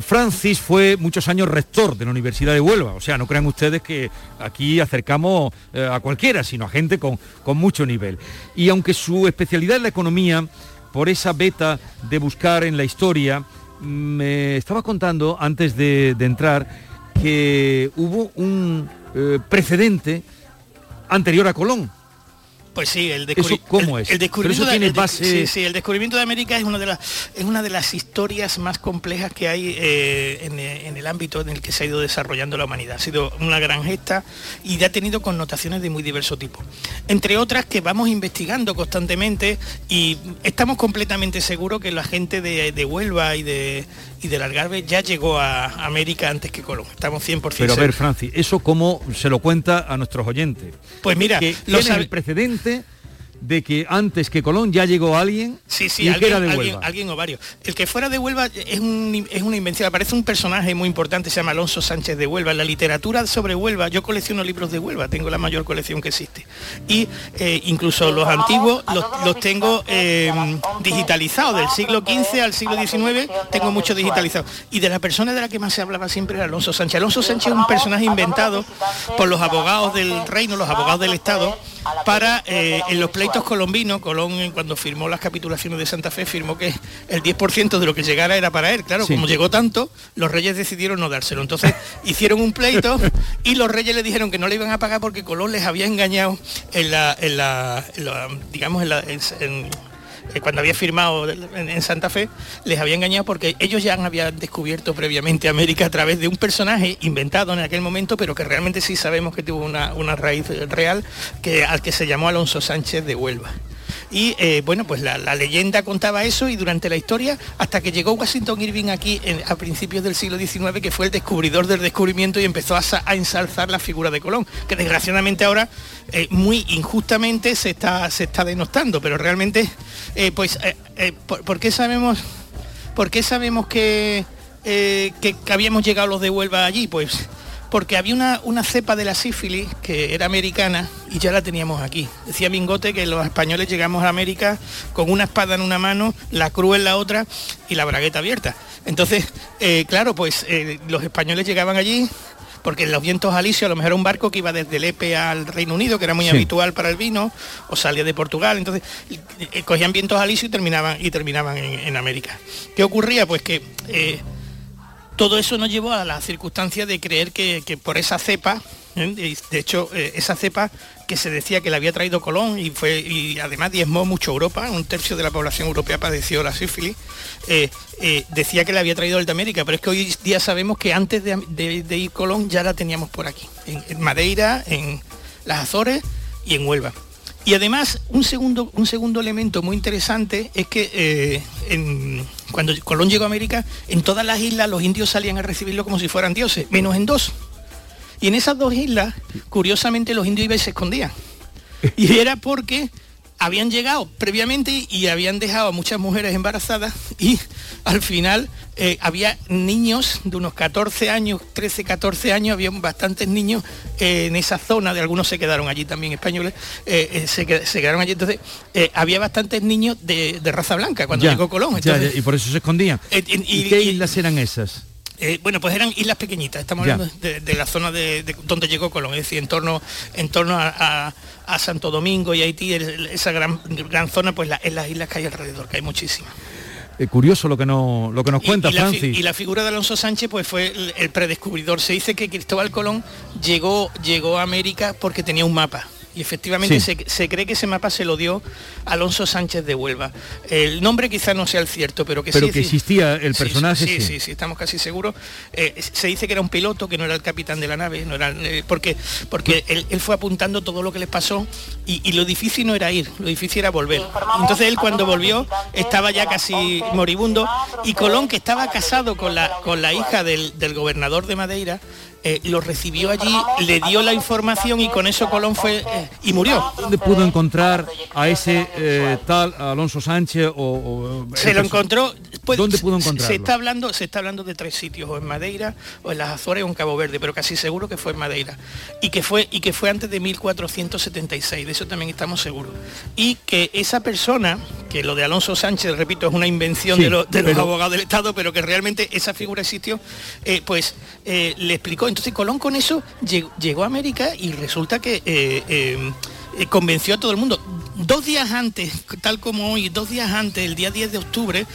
Francis fue muchos años rector de la Universidad de Huelva, o sea, no crean ustedes que aquí acercamos eh, a cualquiera, sino a gente con, con mucho nivel. Y aunque su especialidad es la economía, por esa beta de buscar en la historia, me estaba contando antes de, de entrar que hubo un eh, precedente anterior a Colón. Pues sí, el, ¿Eso descubri- cómo el- es? el Pero descubrimiento eso de- tiene el de- base- sí, sí, el descubrimiento de América es una de las es una de las historias más complejas que hay eh, en, eh, en el ámbito en el que se ha ido desarrollando la humanidad. Ha sido una gran gesta y ha tenido connotaciones de muy diverso tipo. Entre otras que vamos investigando constantemente y estamos completamente seguros que la gente de, de Huelva y de y del Algarve ya llegó a América antes que Colón. Estamos 100% Pero a ver. Francis, ¿eso cómo se lo cuenta a nuestros oyentes? Pues mira, lo sabe- el precedente de que antes que Colón ya llegó alguien Sí, sí, y que alguien, era de alguien- Huelva. alguien o varios. El que fuera de Huelva es, un- es una invención, aparece un personaje muy importante, se llama Alonso Sánchez de Huelva. En la literatura sobre Huelva, yo colecciono libros de Huelva, tengo la mayor colección que existe. Y eh, incluso los antiguos los, los tengo eh, digitalizados, del siglo XV al siglo XIX, tengo mucho digitalizado. Y de la persona de la que más se hablaba siempre era Alonso Sánchez. Alonso Sánchez es un personaje inventado por los abogados del reino, los abogados del Estado, para eh, en los pleitos colombinos, Colón cuando firmó las capitulaciones de Santa Fe firmó que el 10% de lo que llegara era para él. Claro, Sí. como llegó tanto, los reyes decidieron no dárselo. Entonces hicieron un pleito y los reyes le dijeron que no le iban a pagar porque Colón les había engañado en la, en la, en la- digamos, en la, en- cuando había firmado en, en Santa Fe, les había engañado porque ellos ya habían descubierto previamente América a través de un personaje inventado en aquel momento, pero que realmente sí sabemos que tuvo una, una raíz real, que, al que se llamó Alonso Sánchez de Huelva. Y eh, bueno, pues la, leyenda contaba eso y durante la historia, hasta que llegó Washington Irving aquí a principios del siglo XIX, que fue el descubridor del descubrimiento y empezó a, sa- a ensalzar la figura de Colón, que desgraciadamente ahora eh, muy injustamente se está, se está denostando, pero realmente, eh, pues, ¿por, sabemos, por qué sabemos que, que, que habíamos llegado los de Huelva allí? Pues porque había una, una cepa de la sífilis que era americana y ya la teníamos aquí. Decía Mingote que los españoles llegamos a América con una espada en una mano, la cruz en la otra y la bragueta abierta. Entonces, eh, claro, pues eh, los españoles llegaban allí porque en los vientos alisios a lo mejor era un barco que iba desde Lepe al Reino Unido, que era muy Sí. habitual para el vino, o salía de Portugal, entonces eh, cogían vientos alisios y terminaban, y terminaban en, en América. ¿Qué ocurría? Pues que eh, todo eso nos llevó a la circunstancia de creer que, que por esa cepa ¿eh? De hecho, eh, esa cepa que se decía que la había traído Colón y fue y además diezmó mucho Europa, un tercio de la población europea padeció la sífilis, eh, decía que la había traído de América, pero es que hoy día sabemos que antes de, ir Colón ya la teníamos por aquí, en Madeira, en las Azores y en Huelva. Y además, un segundo, un segundo elemento muy interesante es que eh, cuando Colón llegó a América, en todas las islas los indios salían a recibirlo como si fueran dioses, menos en dos. Y en esas dos islas, curiosamente, los indios iban y se escondían. Y era porque habían llegado previamente y habían dejado a muchas mujeres embarazadas y al final eh, había niños de unos 14 años, 13, 14 años, había bastantes niños eh, en esa zona, de algunos se quedaron allí también españoles, eh, se, qued- se quedaron allí, entonces había bastantes niños de, de raza blanca cuando Ya, llegó Colón. ya, entonces- ya, y por eso se escondían. Y- ¿Y, qué islas eran esas? Eh, bueno, pues eran islas pequeñitas, estamos hablando de, de la zona de, de donde llegó Colón, es decir, en torno, en torno a, a- a Santo Domingo y Haití, el- esa gran, gran zona, pues la- en las islas que hay alrededor, que hay muchísimas. Eh, curioso lo que, no, lo que nos cuenta y, la, Francis. y la figura de Alonso Sánchez pues fue el, el predescubridor. Se dice que Cristóbal Colón llegó, llegó a América porque tenía un mapa. Y efectivamente Sí. se, se cree que ese mapa se lo dio Alonso Sánchez de Huelva. El nombre quizá no sea el cierto, pero que Pero sí que existía el personaje, Sí, sí. sí, sí, estamos casi seguros. Eh, se dice que era un piloto, que no era el capitán de la nave, no era, eh, porque, porque él, él fue apuntando todo lo que les pasó y, y lo difícil no era ir, lo difícil era volver. Entonces él cuando volvió estaba ya casi moribundo y Colón, que estaba casado con la, con la hija del, del gobernador de Madeira, eh, lo recibió allí, le dio la información y con eso Colón fue eh, y murió. ¿Dónde pudo encontrar a ese eh, tal Alonso Sánchez o, o- Se lo encontró. pues, ¿Dónde pudo encontrarlo? Se está hablando, se está hablando de tres sitios, o en Madeira, o en las Azores, o en Cabo Verde, pero casi seguro que fue en Madeira. Y que fue, y que fue antes de 1476, de eso también estamos seguros. Y que esa persona, que lo de Alonso Sánchez, repito, es una invención Sí, de, lo- de los pero- abogados del Estado, pero que realmente esa figura existió, pues le explicó. Entonces Colón con eso llegó, a América y resulta que eh, eh, eh, convenció a todo el mundo. Dos días antes, tal como hoy, dos días antes, el día 10 de octubre,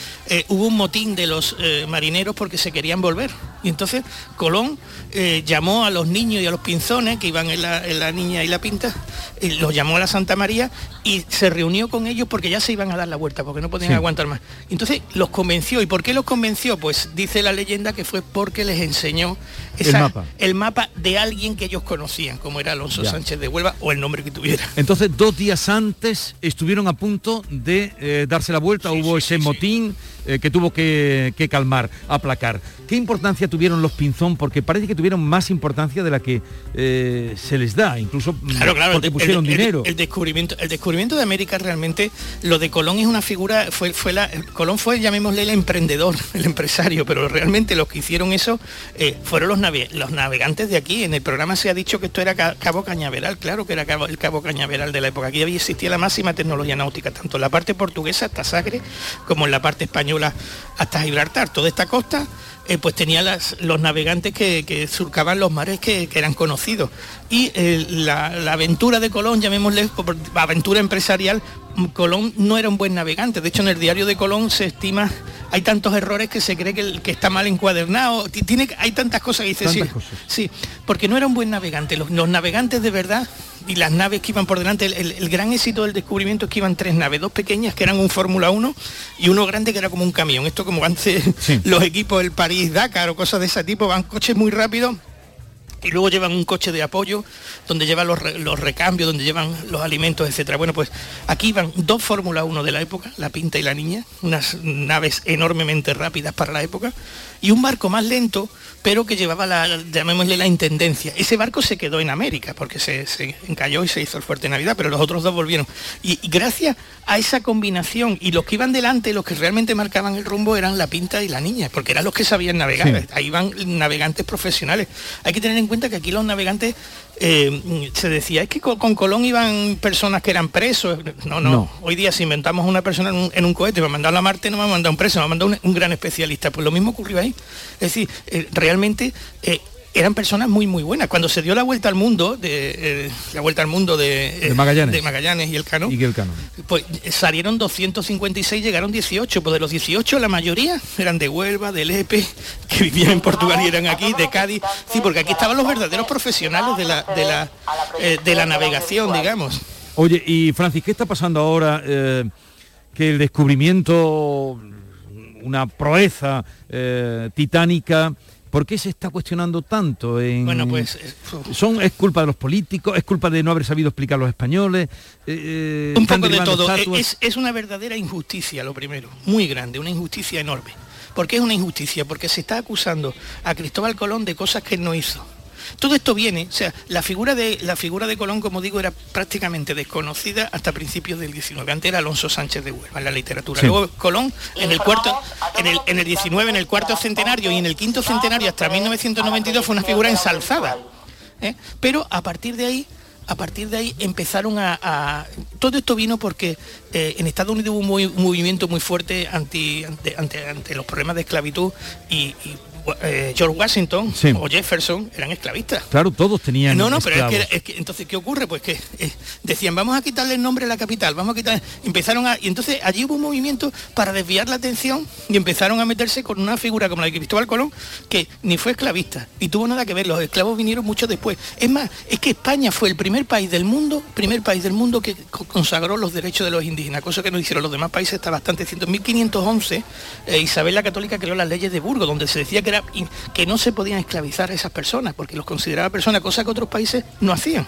hubo un motín de los marineros porque se querían volver. Y entonces Colón eh, llamó a los niños y a los pinzones que iban en la, en la niña y la pinta, y los llamó a la Santa María y se reunió con ellos porque ya se iban a dar la vuelta, porque no podían Sí. aguantar más. Entonces los convenció. ¿Y por qué los convenció? Pues dice la leyenda que fue porque les enseñó El mapa. el mapa de alguien que ellos conocían, como era Alonso Ya. Sánchez de Huelva o el nombre que tuviera. Entonces, dos días antes estuvieron a punto de eh, darse la vuelta, hubo ese motín eh, que tuvo que, que calmar, aplacar. ¿Qué importancia tuvieron los Pinzón? Porque parece que tuvieron más importancia de la que eh, se les da, incluso mm, Claro, claro, porque el- pusieron el, dinero. El, descubrimiento, el descubrimiento de América realmente, lo de Colón es una figura, fue, fue la, Colón fue, llamémosle el emprendedor, el empresario, pero realmente los que hicieron eso eh, fueron los, nave- los navegantes de aquí. En el programa se ha dicho que esto era Ca- Cabo Cañaveral, claro que era Cabo- el Cabo Cañaveral de la época. Aquí había existía la máxima tecnología náutica, tanto en la parte portuguesa hasta Sagre, como en la parte española hasta Gibraltar. Toda esta costa eh, pues tenía las- los navegantes que, que surcaban los mares que, eran conocidos. Y eh, la, la aventura de Colón, llamémosle aventura empresarial, Colón no era un buen navegante. De hecho, en el diario de Colón se estima, hay tantos errores que se cree que, el- que está mal encuadernado. Ti- Tiene, hay tantas cosas que dice, sí, Tantas cosas. sí, porque no era un buen navegante. Los, los navegantes de verdad y las naves que iban por delante, el, el- el gran éxito del descubrimiento es que iban tres naves, dos pequeñas que eran un Fórmula 1 y uno grande que era como un camión. Esto como antes los equipos del París-Dakar o cosas de ese tipo, van coches muy rápidos y luego llevan un coche de apoyo donde llevan los, los recambios, donde llevan los alimentos, etcétera. Bueno, pues aquí van dos Fórmula 1 de la época, la Pinta y la Niña, unas naves enormemente rápidas para la época, y un barco más lento, pero que llevaba la, llamémosle la intendencia. Ese barco se quedó en América, porque se, se encalló y se hizo el Fuerte Navidad, pero los otros dos volvieron. Y, y gracias a esa combinación, y los que iban delante, los que realmente marcaban el rumbo eran la Pinta y la Niña, porque eran los que sabían navegar. Sí. Ahí van navegantes profesionales. Hay que tener en cuenta que aquí los navegantes, eh, se decía, es que con, con Colón iban personas que eran presos. No, no, No. Hoy día si inventamos una persona en un, en un cohete, va a mandar a Marte, no va a mandar un preso, va a mandar un, un gran especialista. Pues lo mismo ocurrió ahí. Es decir, eh, realmente... eh, eran personas muy muy buenas. Cuando se dio la vuelta al mundo, de, eh, la vuelta al mundo de, eh, De Magallanes. de Magallanes y el Cano, Y el Cano. pues salieron 256, llegaron 18, pues de los 18 la mayoría eran de Huelva, de Lepe, que vivían en Portugal y eran aquí, de Cádiz, sí, porque aquí estaban los verdaderos profesionales de la, de la, eh, de la navegación, digamos. Oye, y Francis, ¿qué está pasando ahora? que el descubrimiento, una proeza eh, titánica, ¿por qué se está cuestionando tanto? En, Bueno, pues, eh, son ¿Es culpa de los políticos? ¿Es culpa de no haber sabido explicar los españoles? Eh, Un poco de todo. Es, es una verdadera injusticia, lo primero, muy grande, una injusticia enorme. ¿Por qué es una injusticia? Porque se está acusando a Cristóbal Colón de cosas que él no hizo. Todo esto viene, o sea, la figura de la figura de Colón, como digo, era prácticamente desconocida hasta principios del 19. Antes era Alonso Sánchez de Huelva en la literatura. Sí. Luego Colón en el cuarto, en el, en el 19, en el cuarto centenario y en el quinto centenario hasta 1992 fue una figura ensalzada. ¿eh? Pero a partir de ahí a partir de ahí empezaron a, a- todo esto vino porque eh, en Estados Unidos hubo un, movi- un movimiento muy fuerte anti, ante, ante- ante los problemas de esclavitud y, y, eh, George Washington Sí. o Jefferson eran esclavistas Claro, todos tenían no, no, pero es que, esclavos. es que entonces, ¿qué ocurre? Pues que eh, decían, vamos a quitarle el nombre a la capital, vamos a quitar... Empezaron a... Y entonces allí hubo un movimiento para desviar la atención y empezaron a meterse con una figura como la de Cristóbal Colón, que ni fue esclavista, y tuvo nada que ver, los esclavos vinieron mucho después. Es más, es que España fue el primer país del mundo, primer país del mundo que co- consagró los derechos de los indígenas, cosa que no hicieron los demás países hasta bastante. En 1511, eh, Isabel la Católica creó las leyes de Burgos, donde se decía que, era, que no se podían esclavizar a esas personas, porque los consideraba personas, cosa que otros países no hacían.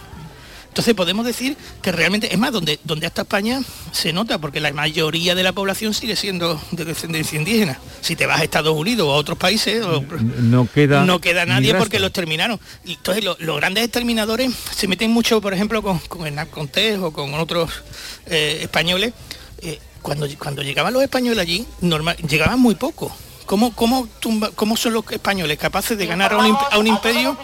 Entonces podemos decir que realmente, es más, donde, donde hasta España se nota, porque la mayoría de la población sigue siendo de descendencia indígena. Si te vas a Estados Unidos o a otros países, No queda no queda nadie porque los terminaron. Y Entonces lo- los grandes exterminadores se meten mucho, por ejemplo, con, con Hernán Cortés o con otros eh, españoles. Eh, cuando, cuando llegaban los españoles allí, normal, llegaban muy poco. ¿Cómo, cómo, tumba- cómo son los españoles capaces de ganar a un, a un imperio,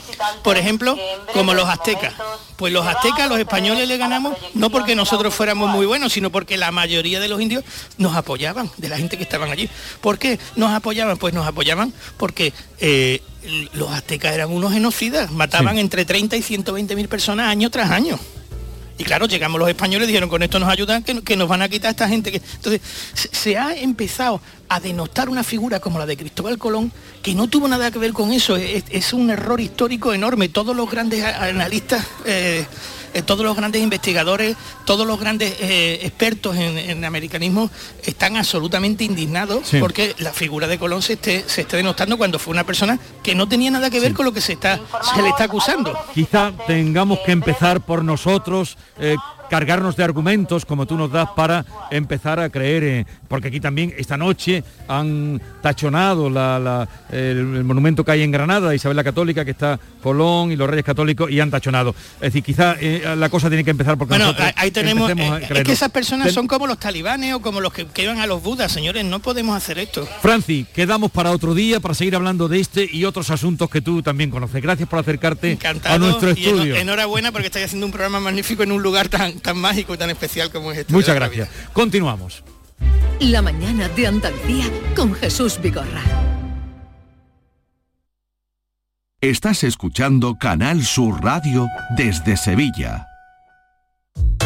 por ejemplo, como los aztecas? Pues los aztecas, los españoles le ganamos no porque nosotros fuéramos muy buenos, sino porque la mayoría de los indios nos apoyaban, de la gente que estaban allí. ¿Por qué nos apoyaban? Pues nos apoyaban porque eh, los aztecas eran unos genocidas, mataban Sí. entre 30 y 120 mil personas año tras año. Y claro, llegamos los españoles, dijeron, con esto nos ayudan, que, que nos van a quitar esta gente. Entonces, se, ha empezado a denostar una figura como la de Cristóbal Colón, que no tuvo nada que ver con eso. Es, un error histórico enorme. Todos los grandes a- analistas, eh, eh, todos los grandes investigadores, todos los grandes eh, expertos en, en americanismo están absolutamente indignados Sí. porque la figura de Colón se esté, se esté denostando cuando fue una persona que no tenía nada que ver con lo que se, está, se le está acusando. Quizá tengamos que empezar por nosotros, eh, cargarnos de argumentos como tú nos das para empezar a creer, eh, porque aquí también esta noche han tachonado la- la- el, el monumento que hay en Granada, Isabel la Católica, que está Colón y los Reyes Católicos, y han tachonado. Es decir, quizá eh, la cosa tiene que empezar porque Bueno, ahí tenemos. eh, es que esas personas son como los talibanes o como los que, que iban a los budas, señores. No podemos hacer esto. Franci, quedamos para otro día para seguir hablando de este y otros asuntos que tú también conoces. Gracias por acercarte Encantado. a nuestro y estudio. enhorabuena porque estáis haciendo un programa magnífico en un lugar tan, tan mágico y tan especial como es este. Muchas gracias. Continuamos. La mañana de Andalucía con Jesús Vigorra. Estás escuchando Canal Sur Radio desde Sevilla.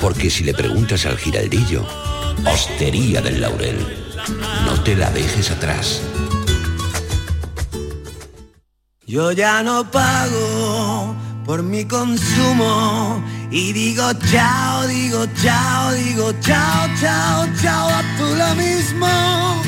Porque si le preguntas al giraldillo, Hostería del Laurel, no te la dejes atrás. Yo ya no pago por mi consumo Y digo chao, digo chao, digo chao, chao, chao, a tú lo mismo.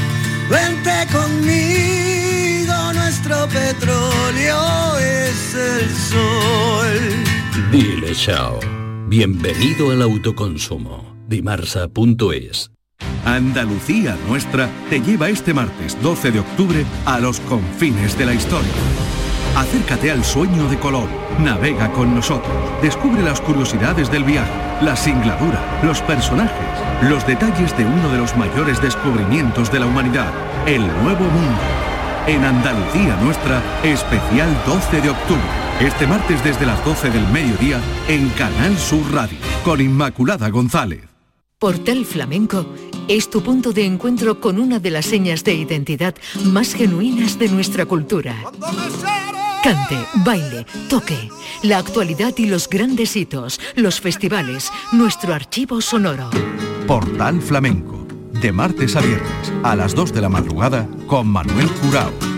Vente conmigo, nuestro petróleo es el sol. Dile chao. Bienvenido al autoconsumo. Dimarsa.es Andalucía Nuestra te lleva este martes 12 de octubre a los confines de la historia. Acércate al sueño de Colón, navega con nosotros, descubre las curiosidades del viaje, la singladura, los personajes, los detalles de uno de los mayores descubrimientos de la humanidad, el Nuevo Mundo. En Andalucía Nuestra, especial 12 de octubre. Este martes desde las 12 del mediodía en Canal Sur Radio, con Inmaculada González. Portal Flamenco es tu punto de encuentro con una de las señas de identidad más genuinas de nuestra cultura. Cante, baile, toque, la actualidad y los grandes hitos, los festivales, nuestro archivo sonoro. Portal Flamenco, de martes a viernes, a las 2 de la madrugada, con Manuel Curao.